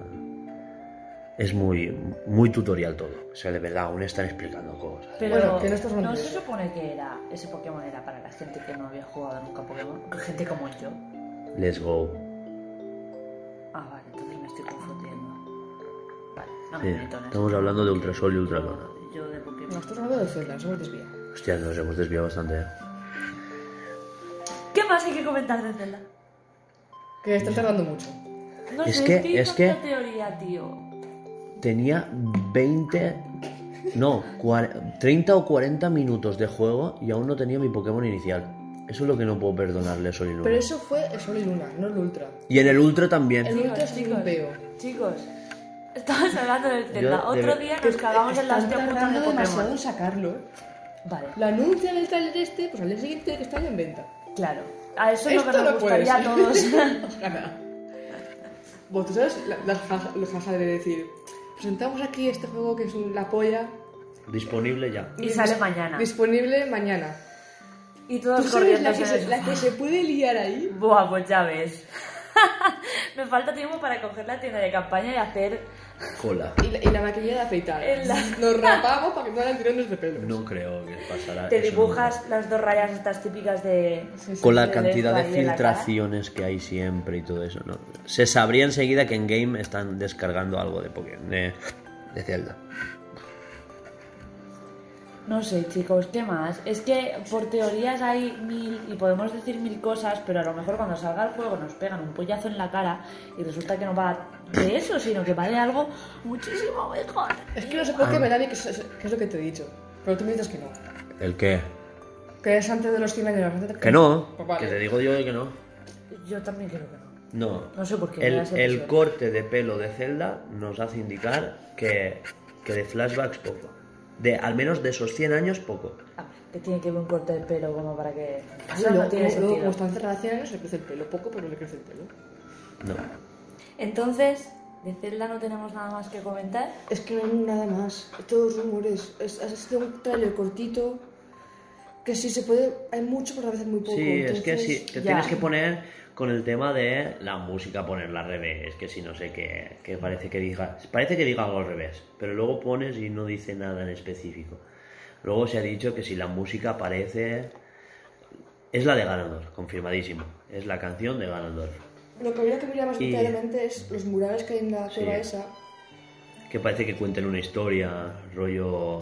Es muy, muy tutorial todo. O sea, de verdad, aún están explicando cosas. Pero Bueno, que no no se supone que era ese Pokémon era para la gente que no había jugado nunca a Pokémon, gente como yo. Let's go. Ah, vale, entonces me estoy confundiendo. Vale, no Sí, me en estamos hablando de Ultrasol y Ultraluna. Yo de Pokémon. No, estás hablando de Zelda, nos hemos desviado. Hostia, nos hemos desviado bastante. ¿eh? ¿Qué más hay que comentar de Zelda? Que están tardando mucho. No Es sé, que- es que, teoría, tío. Tenía 20, no, cua- 30 o 40 minutos de juego y aún no tenía mi Pokémon inicial. Eso es lo que no puedo perdonarle a Sol y Luna. Pero eso fue el Sol y Luna, no el Ultra. Y en el Ultra también. El Ultra es un peo. chicos, estamos hablando del Zelda. Yo, de Otro día nos cagamos en la Están hostia puta de demasiado en sacarlo, ¿eh? Vale, Lo anuncian el trailer este, pues al día siguiente que está ya en venta. claro. A eso es lo que nos gustaría a todos. Ojalá. Bueno, tú sabes la- las jaja de decir, presentamos aquí este juego que es un- la polla. Disponible ya. Y sale mañana. Disponible mañana. Y ¿Tú todos sabes corriendo la que, se, la que se puede liar ahí? Buah, pues ya ves. Me falta tiempo para coger la tienda de campaña y hacer. Cola. Y la, y la maquinilla de afeitar. La- Nos rapamos para que no hagan tirones de pelo. No creo que pasará. Te eso dibujas las dos rayas estas típicas de. nunca. Con la de cantidad de la filtraciones que hay siempre y todo eso, ¿no? Se sabría enseguida que en game están descargando algo de Pokémon, de, de Zelda. No sé, chicos, ¿qué más? Es que por teorías hay mil y podemos decir mil cosas, pero a lo mejor cuando salga el juego nos pegan un pollazo en la cara y resulta que no va de eso, sino que va de algo muchísimo mejor. Es que no sé por qué me da a mí que es, que es lo que te he dicho. Pero tú me dices que no. ¿El qué? Que es antes de los 100 años. antes de- Que no. Pues vale. Que te digo yo que no. Yo también creo que no. No. No sé por qué, El, el corte de pelo de Zelda nos hace indicar que, que de flashbacks poco. De, al menos de esos 100 años, poco. A ver, que tiene que ver un corte de pelo como para que... Ah, Eso luego, no tiene luego, luego, como sentido. están cerradas 100 años, le crece el pelo. Poco, pero le crece el pelo. No. Entonces, de Zelda no tenemos nada más que comentar. Es que no hay nada más. Todos rumores. Es, ha sido un trailer cortito. Que sí se puede. Hay mucho, pero a veces muy poco. Sí, es que entonces- sí, te ya. tienes que poner con el tema de la música, ponerla al revés, que si no sé qué, que parece que diga, parece que diga algo al revés, pero luego pones y no dice nada en específico. Luego se ha dicho que si la música aparece, es la de Ganondorf, confirmadísimo, es la canción de Ganondorf, Lo que habría que mirar más Y- detalladamente es los murales que hay en la Sí. cueva esa. que parece que cuenten una historia, rollo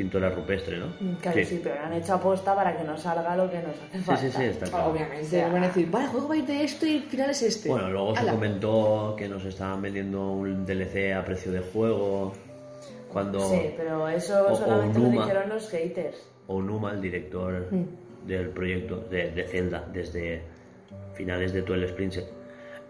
pintora rupestre, ¿no? Mm, Claro, sí, pero han hecho aposta para que no salga lo que nos hace sí, falta. sí, sí, está claro. Obviamente. O sea- van a decir, vale, el juego va a ir de esto y el final es este. Bueno, luego se comentó que nos estaban vendiendo un DLC a precio de juego. Cuando Sí, pero eso O- o solamente lo Numa. dijeron los haters. Onuma, el director, Mm. del proyecto de, de Zelda desde finales de Twilight Princess,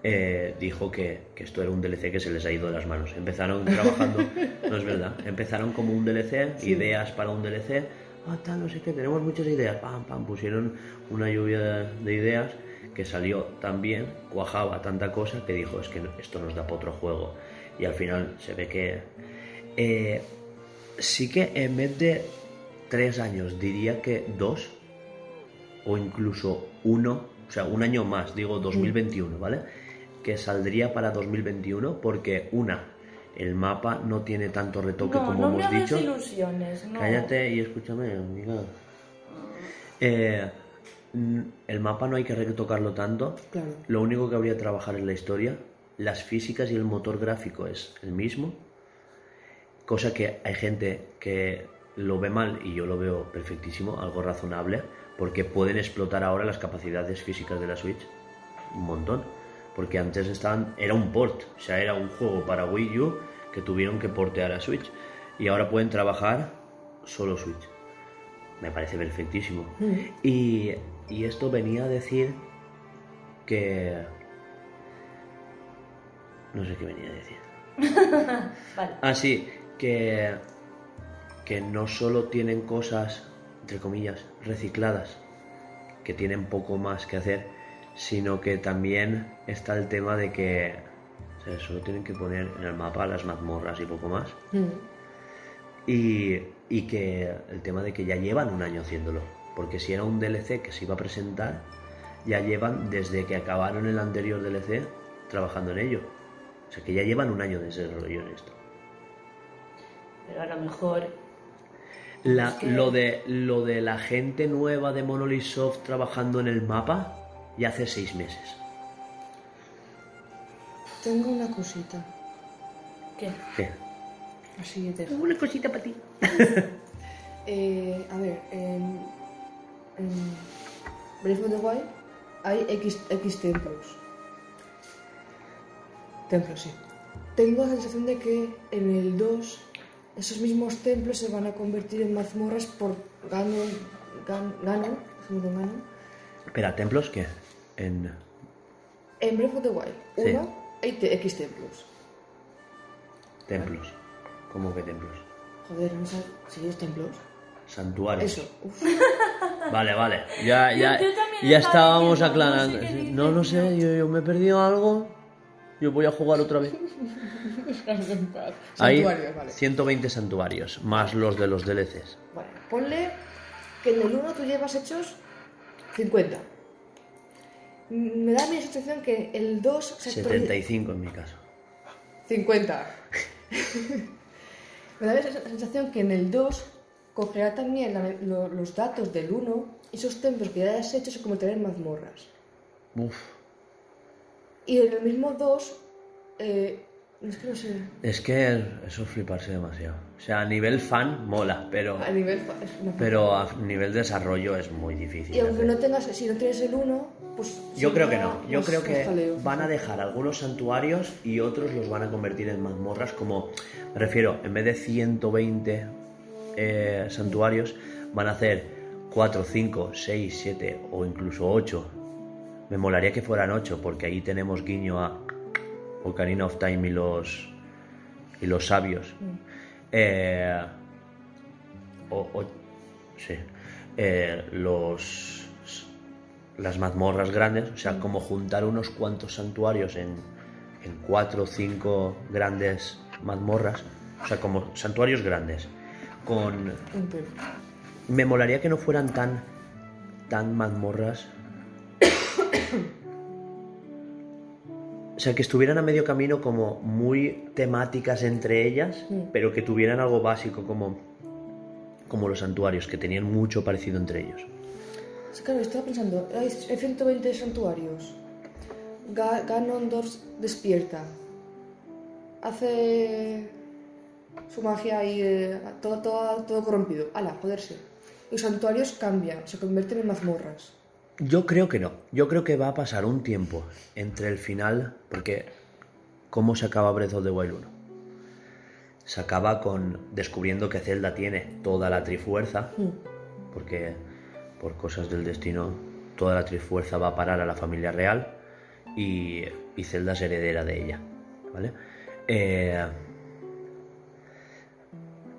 eh, dijo que, que esto era un DLC que se les ha ido de las manos. Empezaron trabajando, no es verdad, empezaron como un DLC, ideas para un DLC, ah, tal, no sé qué, tenemos muchas ideas, pam, pam, pusieron una lluvia de, de ideas que salió tan bien, cuajaba tanta cosa que dijo, es que esto nos da para otro juego. Y al final se ve que... eh, sí que en vez de tres años, diría que dos, o incluso uno, o sea, un año más, digo 2021, ¿vale? Que saldría para 2021 porque una, el mapa no tiene tanto retoque no, como no hemos dicho. ilusiones, no. Cállate y escúchame, amiga. Eh, mm, el mapa no hay que retocarlo tanto. Claro. Lo único que habría que trabajar es la historia. Las físicas y el motor gráfico es el mismo. Cosa que hay gente que lo ve mal y yo lo veo perfectísimo, algo razonable, porque pueden explotar ahora las capacidades físicas de la Switch un montón. Porque antes estaban, era un port, o sea, era un juego para Wii U que tuvieron que portear a Switch. Y ahora pueden trabajar solo Switch. Me parece perfectísimo. Y, y esto venía a decir que... No sé qué venía a decir. Vale. Ah, que, que no solo tienen cosas, entre comillas, recicladas, que tienen poco más que hacer, sino que también está el tema de que o sea, solo tienen que poner en el mapa las mazmorras y poco más. Mm. Y, y que el tema de que ya llevan un año haciéndolo. Porque si era un DLC que se iba a presentar, ya llevan desde que acabaron el anterior DLC trabajando en ello. O sea que ya llevan un año de desarrollo en esto. Pero a lo mejor. La- Es que- lo, de, lo de la gente nueva de Monolith Soft trabajando en el mapa ya hace seis meses. Tengo una cosita. ¿Qué? ¿Qué? Así de... Una cosita para ti. Eh, a ver, en, en Breath of the Wild hay X, X templos. Templos, sí. Tengo la sensación de que en el 2 esos mismos templos se van a convertir en mazmorras por Ganon. Gan, Ganon, ¿cómo se llama Ganon? Espera, ¿templos qué? En... En Breath of the Wild Sí. 1 hay te- X templos. Templos. ¿Cómo que templos? Joder, no sé. ¿Sí, es templos? Santuarios. Eso. Uf. Vale, vale. Ya, ya, ya estábamos diciendo, no sé aclarando. No, no sé, yo, yo me he perdido algo. Yo voy a jugar otra vez. Hay Santuarios, vale. 120 santuarios, más los de los DLCs. Bueno, ponle que en el 1 tú llevas hechos 50. Mm, Me da mi sensación que el 2 se actualiza- 75 en mi caso. 50. Me da la sensación que en el 2 cogerá también la- lo- los datos del 1 y esos templos que ya hayas hecho se convertirán en mazmorras. Uf. Y en el mismo 2, eh, es que no sé, Es que eso es fliparse demasiado. O sea, a nivel fan mola, pero, a nivel... fa- es una- pero a nivel desarrollo es muy difícil. Y aunque hacer. no tengas, si no tienes el 1, pues... Yo creo que no. Yo creo que van a dejar algunos santuarios y otros los van a convertir en mazmorras. Como, me refiero, en vez de 120 eh, santuarios, van a hacer 4, 5, 6, 7 o incluso 8. Me molaría que fueran 8 porque ahí tenemos guiño a Ocarina of Time y los, y los sabios. Eh, o, o- sí. Eh, los las mazmorras grandes, o sea, como juntar unos cuantos santuarios en, en cuatro o cinco grandes mazmorras, o sea, como santuarios grandes, con... Me molaría que no fueran tan, tan mazmorras. O sea, que estuvieran a medio camino como muy temáticas entre ellas, pero que tuvieran algo básico como, como los santuarios, que tenían mucho parecido entre ellos. Sí, claro, estaba pensando, hay hay 120 santuarios. Ga- Ganondorf despierta. Hace su magia y eh, todo, todo, todo corrompido. Ala, joderse. Los santuarios cambian, se convierten en mazmorras. Yo creo que no. Yo creo que va a pasar un tiempo entre el final, porque ¿cómo se acaba Breath of the Wild 1? Se acaba con descubriendo que Zelda tiene toda la trifuerza, porque por cosas del destino, toda la Trifuerza va a parar a la familia real y, y Zelda es heredera de ella, ¿vale? Eh,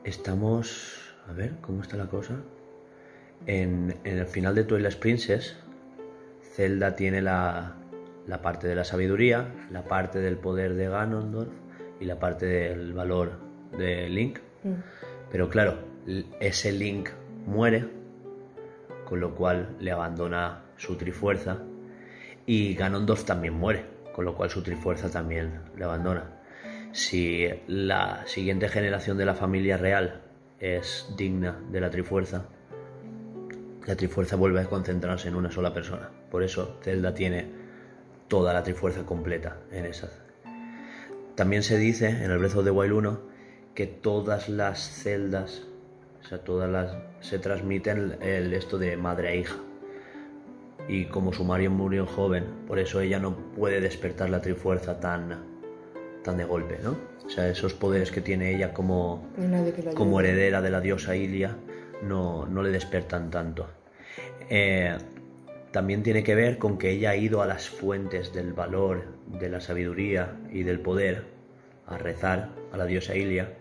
estamos... A ver, ¿cómo está la cosa? En, en el final de Twilight Princess, Zelda tiene la, la parte de la sabiduría, la parte del poder de Ganondorf y la parte del valor de Link. Pero claro, ese Link muere, con lo cual le abandona su trifuerza. Y Ganondorf también muere, con lo cual su trifuerza también le abandona. Si la siguiente generación de la familia real es digna de la trifuerza, la trifuerza vuelve a concentrarse en una sola persona. Por eso Zelda tiene toda la trifuerza completa en esa. También se dice en el Breath of the Wild 1 que todas las celdas, o sea, todas las se transmiten el, el esto de madre a hija. Y como su Mario murió joven, por eso ella no puede despertar la trifuerza tan tan de golpe, ¿no? O sea, esos poderes que tiene ella como la como heredera de la diosa Ilia no, no le despertan tanto. Eh, también tiene que ver con que ella ha ido a las fuentes del valor, de la sabiduría y del poder a rezar a la diosa Ilia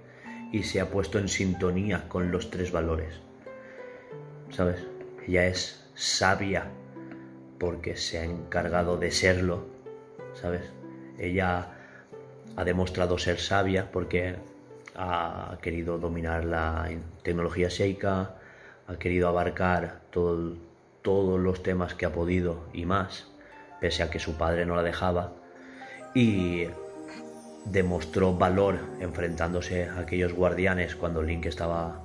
y se ha puesto en sintonía con los tres valores. ¿Sabes? Ella es sabia porque se ha encargado de serlo, ¿sabes? Ella ha demostrado ser sabia porque ha querido dominar la tecnología Sheikah, ha querido abarcar todo- todos los temas que ha podido y más, pese a que su padre no la dejaba, y demostró valor enfrentándose a aquellos guardianes cuando Link estaba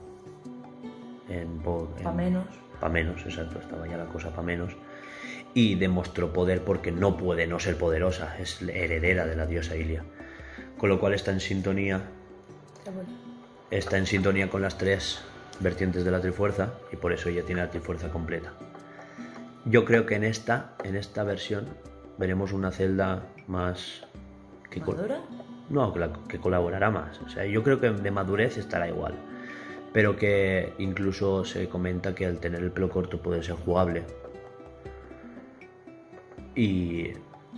en... en- Pa' menos. Pa' menos, exacto, estaba ya la cosa pa' menos. Y demostró poder porque no puede no ser poderosa, es heredera de la diosa Ilia. Con lo cual está en sintonía, está en sintonía con las tres vertientes de la Trifuerza y por eso ella tiene la Trifuerza completa. Yo creo que en esta, en esta versión veremos una celda más que ¿Madura? no, que, la- que colaborará más. O sea, yo creo que de madurez estará igual. Pero que incluso se comenta que al tener el pelo corto puede ser jugable. Y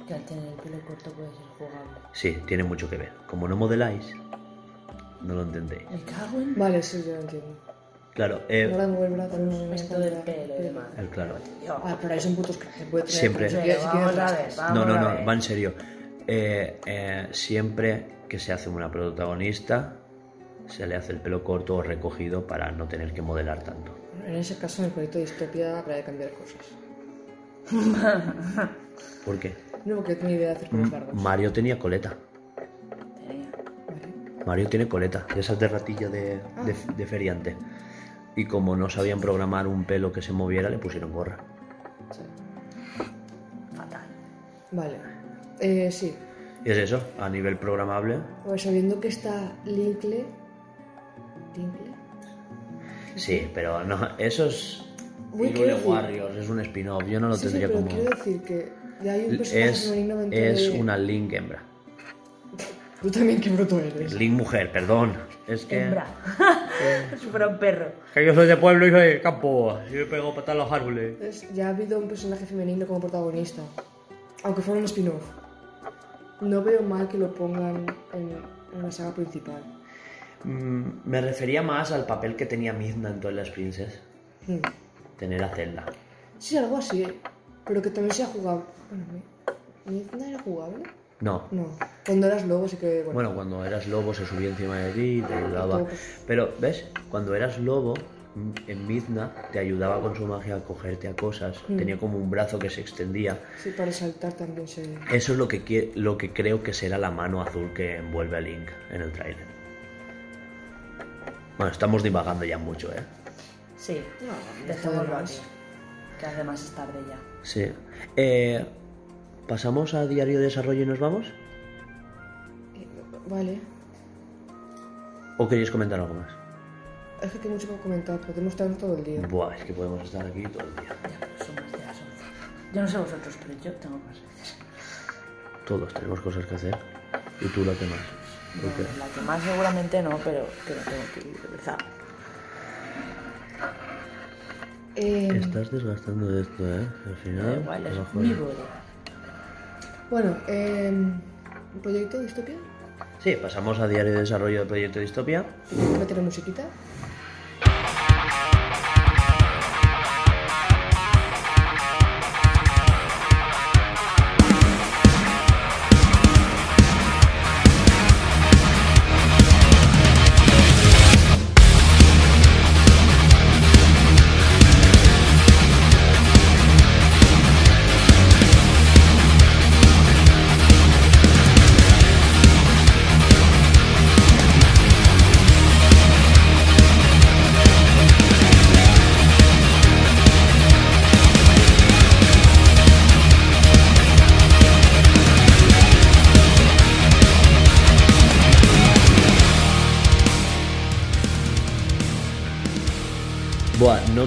Que al tener el pelo corto puede ser jugable. sí, tiene mucho que ver. Como no modeláis, no lo entendéis. Me cago en... Vale, sí, yo lo entiendo. Claro, A eh, la hora de mover brazos, movimiento del pelo y demás. el claro. Ah, pero ahí son putos. Se puede traer Siempre. Pero si vamos a ver, vamos No, no, a no, ver. va en serio. Eh, eh, siempre que se hace una protagonista, se le hace el pelo corto o recogido para no tener que modelar tanto. En ese caso, en el proyecto de distopia habrá que cambiar cosas. ¿Por qué? No, porque tengo idea de hacer pelos largos. Mario tenía coleta. tenía. Mario tiene coleta, de esas de ratilla de, de, de feriante. Y como no sabían programar un pelo que se moviera, le pusieron gorra. Sí. Fatal. Vale. Eh, sí. Y es eso, a nivel programable. Pues sabiendo que está Linkle. Linkle. Sí, pero no, eso es. Uy, Hyrule quiero decir- Warriors, es un spin-off. Yo no lo sí, sí, tendría pero como. quiero decir que ya hay un personaje Es, femenino dentro es de... una Link hembra. Tú también, qué bruto eres. Link mujer, perdón. Es que. Hembra. si fuera un perro. Que yo soy de pueblo y soy de campo. Y me pego patas a los árboles. Es- Ya ha habido un personaje femenino como protagonista. Aunque fuera un spin-off. No veo mal que lo pongan en, en la saga principal. Mm, me refería más al papel que tenía Midna en Twilight Princess. Hmm. Tener a Zelda. Sí, algo así. Pero que también sea jugable. Bueno, ¿mi- ¿Midna era jugable? No. No. Cuando eras lobo sí que... Bueno, Bueno, cuando eras lobo se subía encima de ti y te ayudaba. Todo. Pero, ¿ves? Cuando eras lobo, mm, en Midna te ayudaba con su magia a cogerte a cosas. Tenía como un brazo que se extendía. sí, para saltar también se... Eso es lo que, lo que creo que será la mano azul que envuelve a Link en el tráiler. Bueno, estamos divagando ya mucho, ¿eh? Sí. No, Dejémoslo joder, aquí. Que además es tarde ya. Sí. Eh, ¿Pasamos a diario de desarrollo y nos vamos? Eh, Vale. ¿O queréis comentar algo más? Es que hay mucho que comentar. Podemos estar todo el día. Buah, es que podemos estar aquí todo el día. Ya, de las 11. Yo no sé vosotros, pero yo tengo cosas que hacer. Todos tenemos cosas que hacer. ¿Y tú la que más? La que más seguramente no, pero tengo que ir, de verdad. Eh, Estás desgastando esto, ¿eh? Al final. igual, es mi boda. Bueno, eh, ¿un proyecto distopia? Sí, pasamos a diario de desarrollo del proyecto Distopia. Meter musiquita.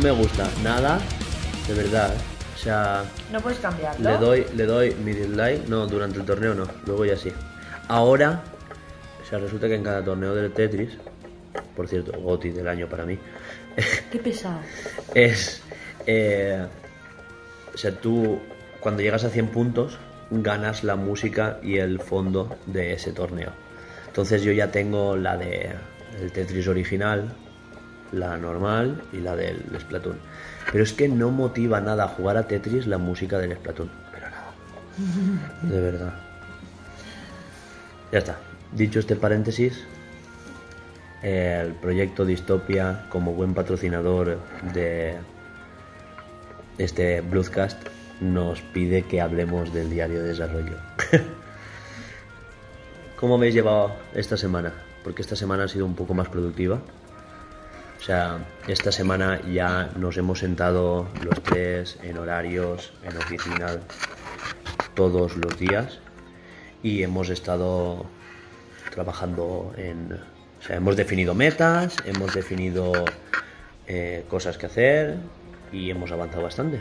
Me gusta nada, de verdad. O sea, No puedes cambiarlo. le doy, le doy mi dislike, no, durante el torneo no, luego ya sí. Ahora, o sea, resulta que en cada torneo del Tetris, por cierto, Goti del año para mí, Qué pesado. es. eh, o sea, tú cuando llegas a 100 puntos ganas la música y el fondo de ese torneo. Entonces yo ya tengo la de el Tetris original, la normal y la del Splatoon. Pero es que no motiva nada jugar a Tetris la música del Splatoon. Pero nada. De verdad. Ya está. Dicho este paréntesis, el proyecto Distopia, como buen patrocinador de este Broadcast, nos pide que hablemos del diario de desarrollo. ¿Cómo he llevado esta semana? Porque esta semana ha sido un poco más productiva. O sea, esta semana ya nos hemos sentado los tres en horarios, en oficina, todos los días y hemos estado trabajando en... O sea, hemos definido metas, hemos definido eh, cosas que hacer y hemos avanzado bastante,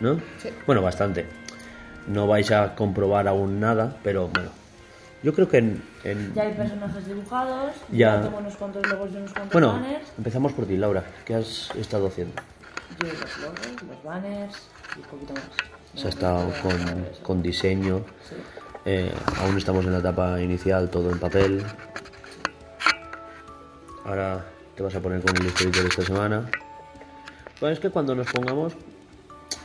¿no? Sí. Bueno, bastante. No vais a comprobar aún nada, pero bueno. Yo creo que en... en- Ya hay personajes dibujados. Ya. Ya tengo unos cuantos logos y unos cuantos Bueno, banners. empezamos por ti, Laura. ¿Qué has estado haciendo? Yo los logos, los banners y un poquito más. Se ha estado con, con diseño. Sí. Eh, aún estamos en la etapa inicial, todo en papel. Ahora te vas a poner con el historiador esta semana. Pues es que cuando nos pongamos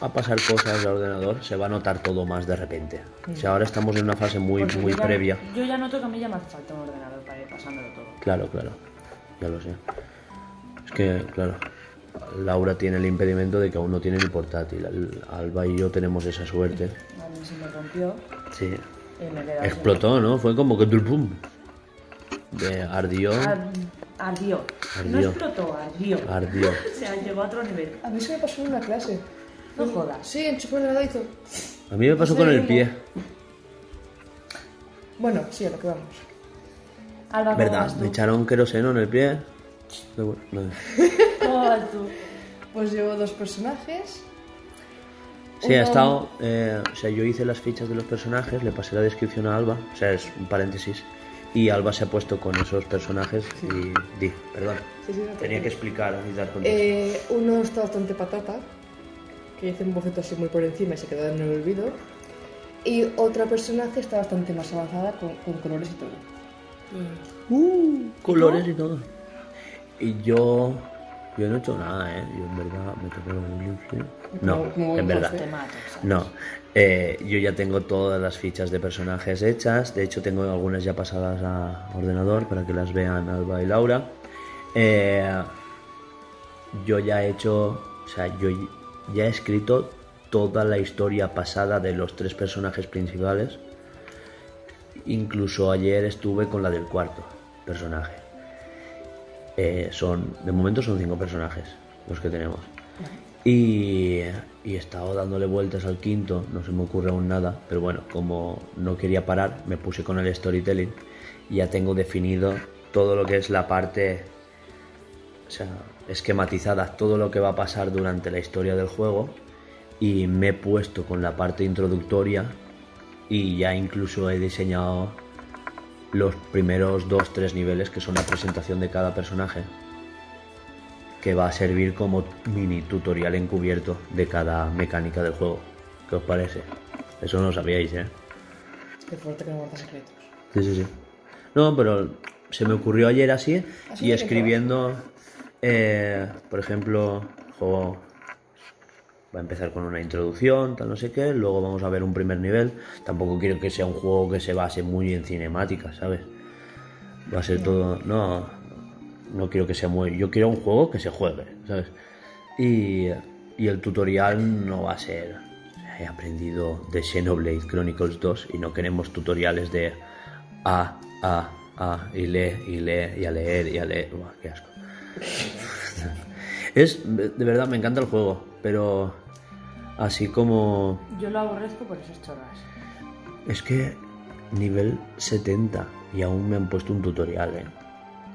a pasar cosas al ordenador se va a notar todo más de repente. O sea, ahora estamos en una fase muy, Porque muy yo ya- previa. Yo ya noto que a mí ya me hace falta un ordenador para ir pasándolo todo. Claro, claro. Ya lo sé. Es que, claro, Laura tiene el impedimento de que aún no tiene ni portátil. Al- Alba y yo tenemos esa suerte. A mí se me rompió Sí. y me quedé así. Explotó, ¿no? Fue como que pum. De ardió, Ar- Ardió. No Ardió. explotó, ardió. ardió. O sea, llegó a otro nivel. A mí se me pasó en una clase. No jodas. Sí, enchufó el hizo. A mí me pasó con el pie. Bueno, sí, a lo que vamos. Alba, ¿cómo ¿Verdad? vas tú? Me echaron queroseno en el pie. No, no. ¿Cómo vas tú? Pues llevo dos personajes. Sí, ha Uno- estado. eh, o sea, yo hice las fichas de los personajes, le pasé la descripción a Alba. O sea, es un paréntesis. Y Alba se ha puesto con esos personajes y. Di, perdón. Sí, sí, no te Tenía que explicar y dar contexto. Eh, uno está bastante patata, que hice un boceto así muy por encima y se quedó en el olvido. Y otra personaje está bastante más avanzada con, con colores y todo. Uh, colores y todo. Y yo. Yo no he hecho nada, ¿eh? Yo en verdad me toco los luces. No, Como- como en verdad. No, eh, yo ya tengo todas las fichas de personajes hechas. De hecho, tengo algunas ya pasadas a ordenador para que las vean Alba y Laura. Eh, yo ya he hecho, o sea, yo ya he escrito toda la historia pasada de los tres personajes principales. Incluso ayer estuve con la del cuarto personaje. Eh, son, de momento son cinco personajes los que tenemos. Y, y he estado dándole vueltas al quinto, no se me ocurre aún nada, pero bueno, como no quería parar, me puse con el storytelling y ya tengo definido todo lo que es la parte, o sea, esquematizada, todo lo que va a pasar durante la historia del juego y me he puesto con la parte introductoria y ya incluso he diseñado los primeros dos, tres niveles que son la presentación de cada personaje que va a servir como mini tutorial encubierto de cada mecánica del juego. ¿Qué os parece? Eso no lo sabíais, ¿eh? Qué fuerte que no guarda secretos. Sí, sí, sí. No, pero se me ocurrió ayer así Así y escribiendo, eh, por ejemplo, el juego va a empezar con una introducción, tal no sé qué, luego vamos a ver un primer nivel. Tampoco quiero que sea un juego que se base muy en cinemática, ¿sabes? Va a ser todo, no, no quiero que sea muy, yo quiero un juego que se juegue, ¿sabes? Y, y el tutorial no va a ser, he aprendido de Xenoblade Chronicles 2 y no queremos tutoriales de A, A, A, y lee, y lee, y a leer, y a leer. Buah, qué asco. Es, de verdad, me encanta el juego, pero así como... Yo lo aborrezco por esas chorras. Es que nivel 70 y aún me han puesto un tutorial, ¿eh?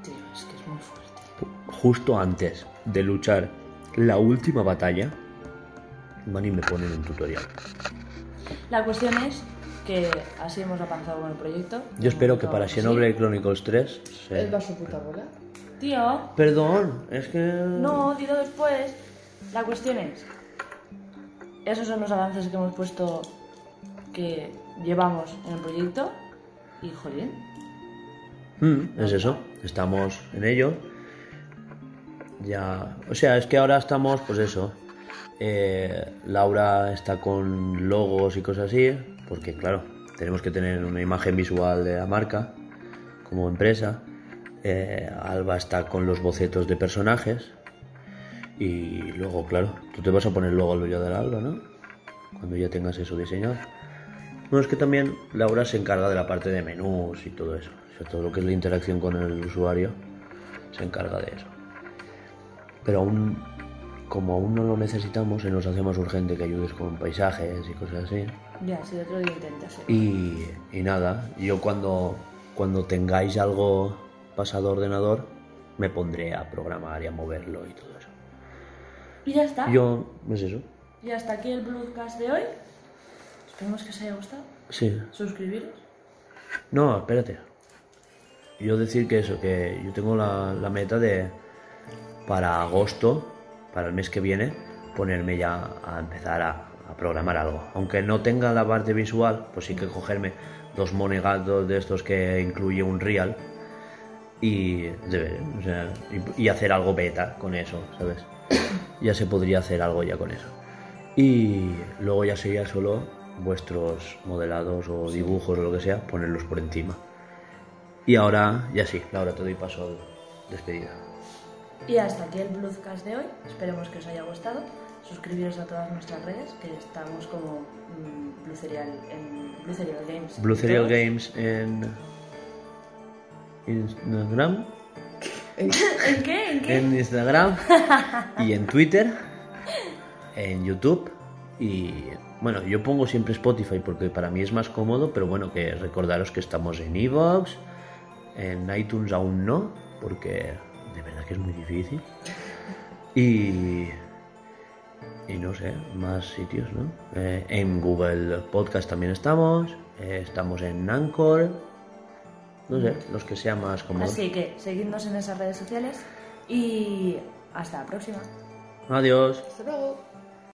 Sí, es que es muy fuerte. Justo antes de luchar la última batalla, van y me ponen un tutorial. La cuestión es que así hemos avanzado con el proyecto. Yo espero que para Xenoblade Chronicles 3... se- Él va a su puta bola. Tío, Perdón, es que... no, dilo después. La cuestión es... Esos son los avances que hemos puesto que llevamos en el proyecto. Y, jolín, Mm, es eso, estamos en ello. Ya, o sea, es que ahora estamos, pues eso. eh, Laura está con logos y cosas así, porque claro, tenemos que tener una imagen visual de la marca como empresa. Eh, Alba está con los bocetos de personajes. Y luego, claro, tú te vas a poner luego el rollo del Alba, ¿no? Cuando ya tengas eso diseñado. Bueno, es que también Laura se encarga de la parte de menús y todo eso. O sea, todo lo que es la interacción con el usuario se encarga de eso. Pero aún, como aún no lo necesitamos, se nos hace más urgente que ayudes con paisajes y cosas así. ya, si otro día intentas. Y, y nada, yo cuando, cuando tengáis algo pasado a ordenador, me pondré a programar y a moverlo y todo eso. Y ya está. Yo, es eso. Y hasta aquí el Bloodcast de hoy. Esperemos que os haya gustado. Sí. Suscribiros. No, espérate. Yo decir que eso, que yo tengo la, la meta de para agosto, para el mes que viene, ponerme ya a empezar a, a programar algo. Aunque no tenga la parte visual, pues sí que cogerme dos monegatos de estos que incluye un real y, de- o sea, y, y hacer algo beta con eso, ¿sabes? Ya se podría hacer algo ya con eso. Y luego ya sería solo vuestros modelados o dibujos o lo que sea, ponerlos por encima. Y ahora, ya sí, Laura, te doy paso de despedida. Y hasta aquí el Bloodcast de hoy. Esperemos que os haya gustado. Suscribiros a todas nuestras redes, que estamos como mm, Blue Cereal en Blue Cereal Games. Blue Todos. Games en Instagram, ¿En qué? ¿En qué? en Instagram y en Twitter, en YouTube y bueno, yo pongo siempre Spotify porque para mí es más cómodo, pero bueno, que recordaros que estamos en Evox, en iTunes aún no, porque de verdad que es muy difícil. Y y no sé, más sitios, ¿no? Eh, en Google Podcast también estamos, eh, estamos en Anchor, no sé, los que sean más cómodos. Así que seguidnos en esas redes sociales y hasta la próxima. Adiós. Hasta luego.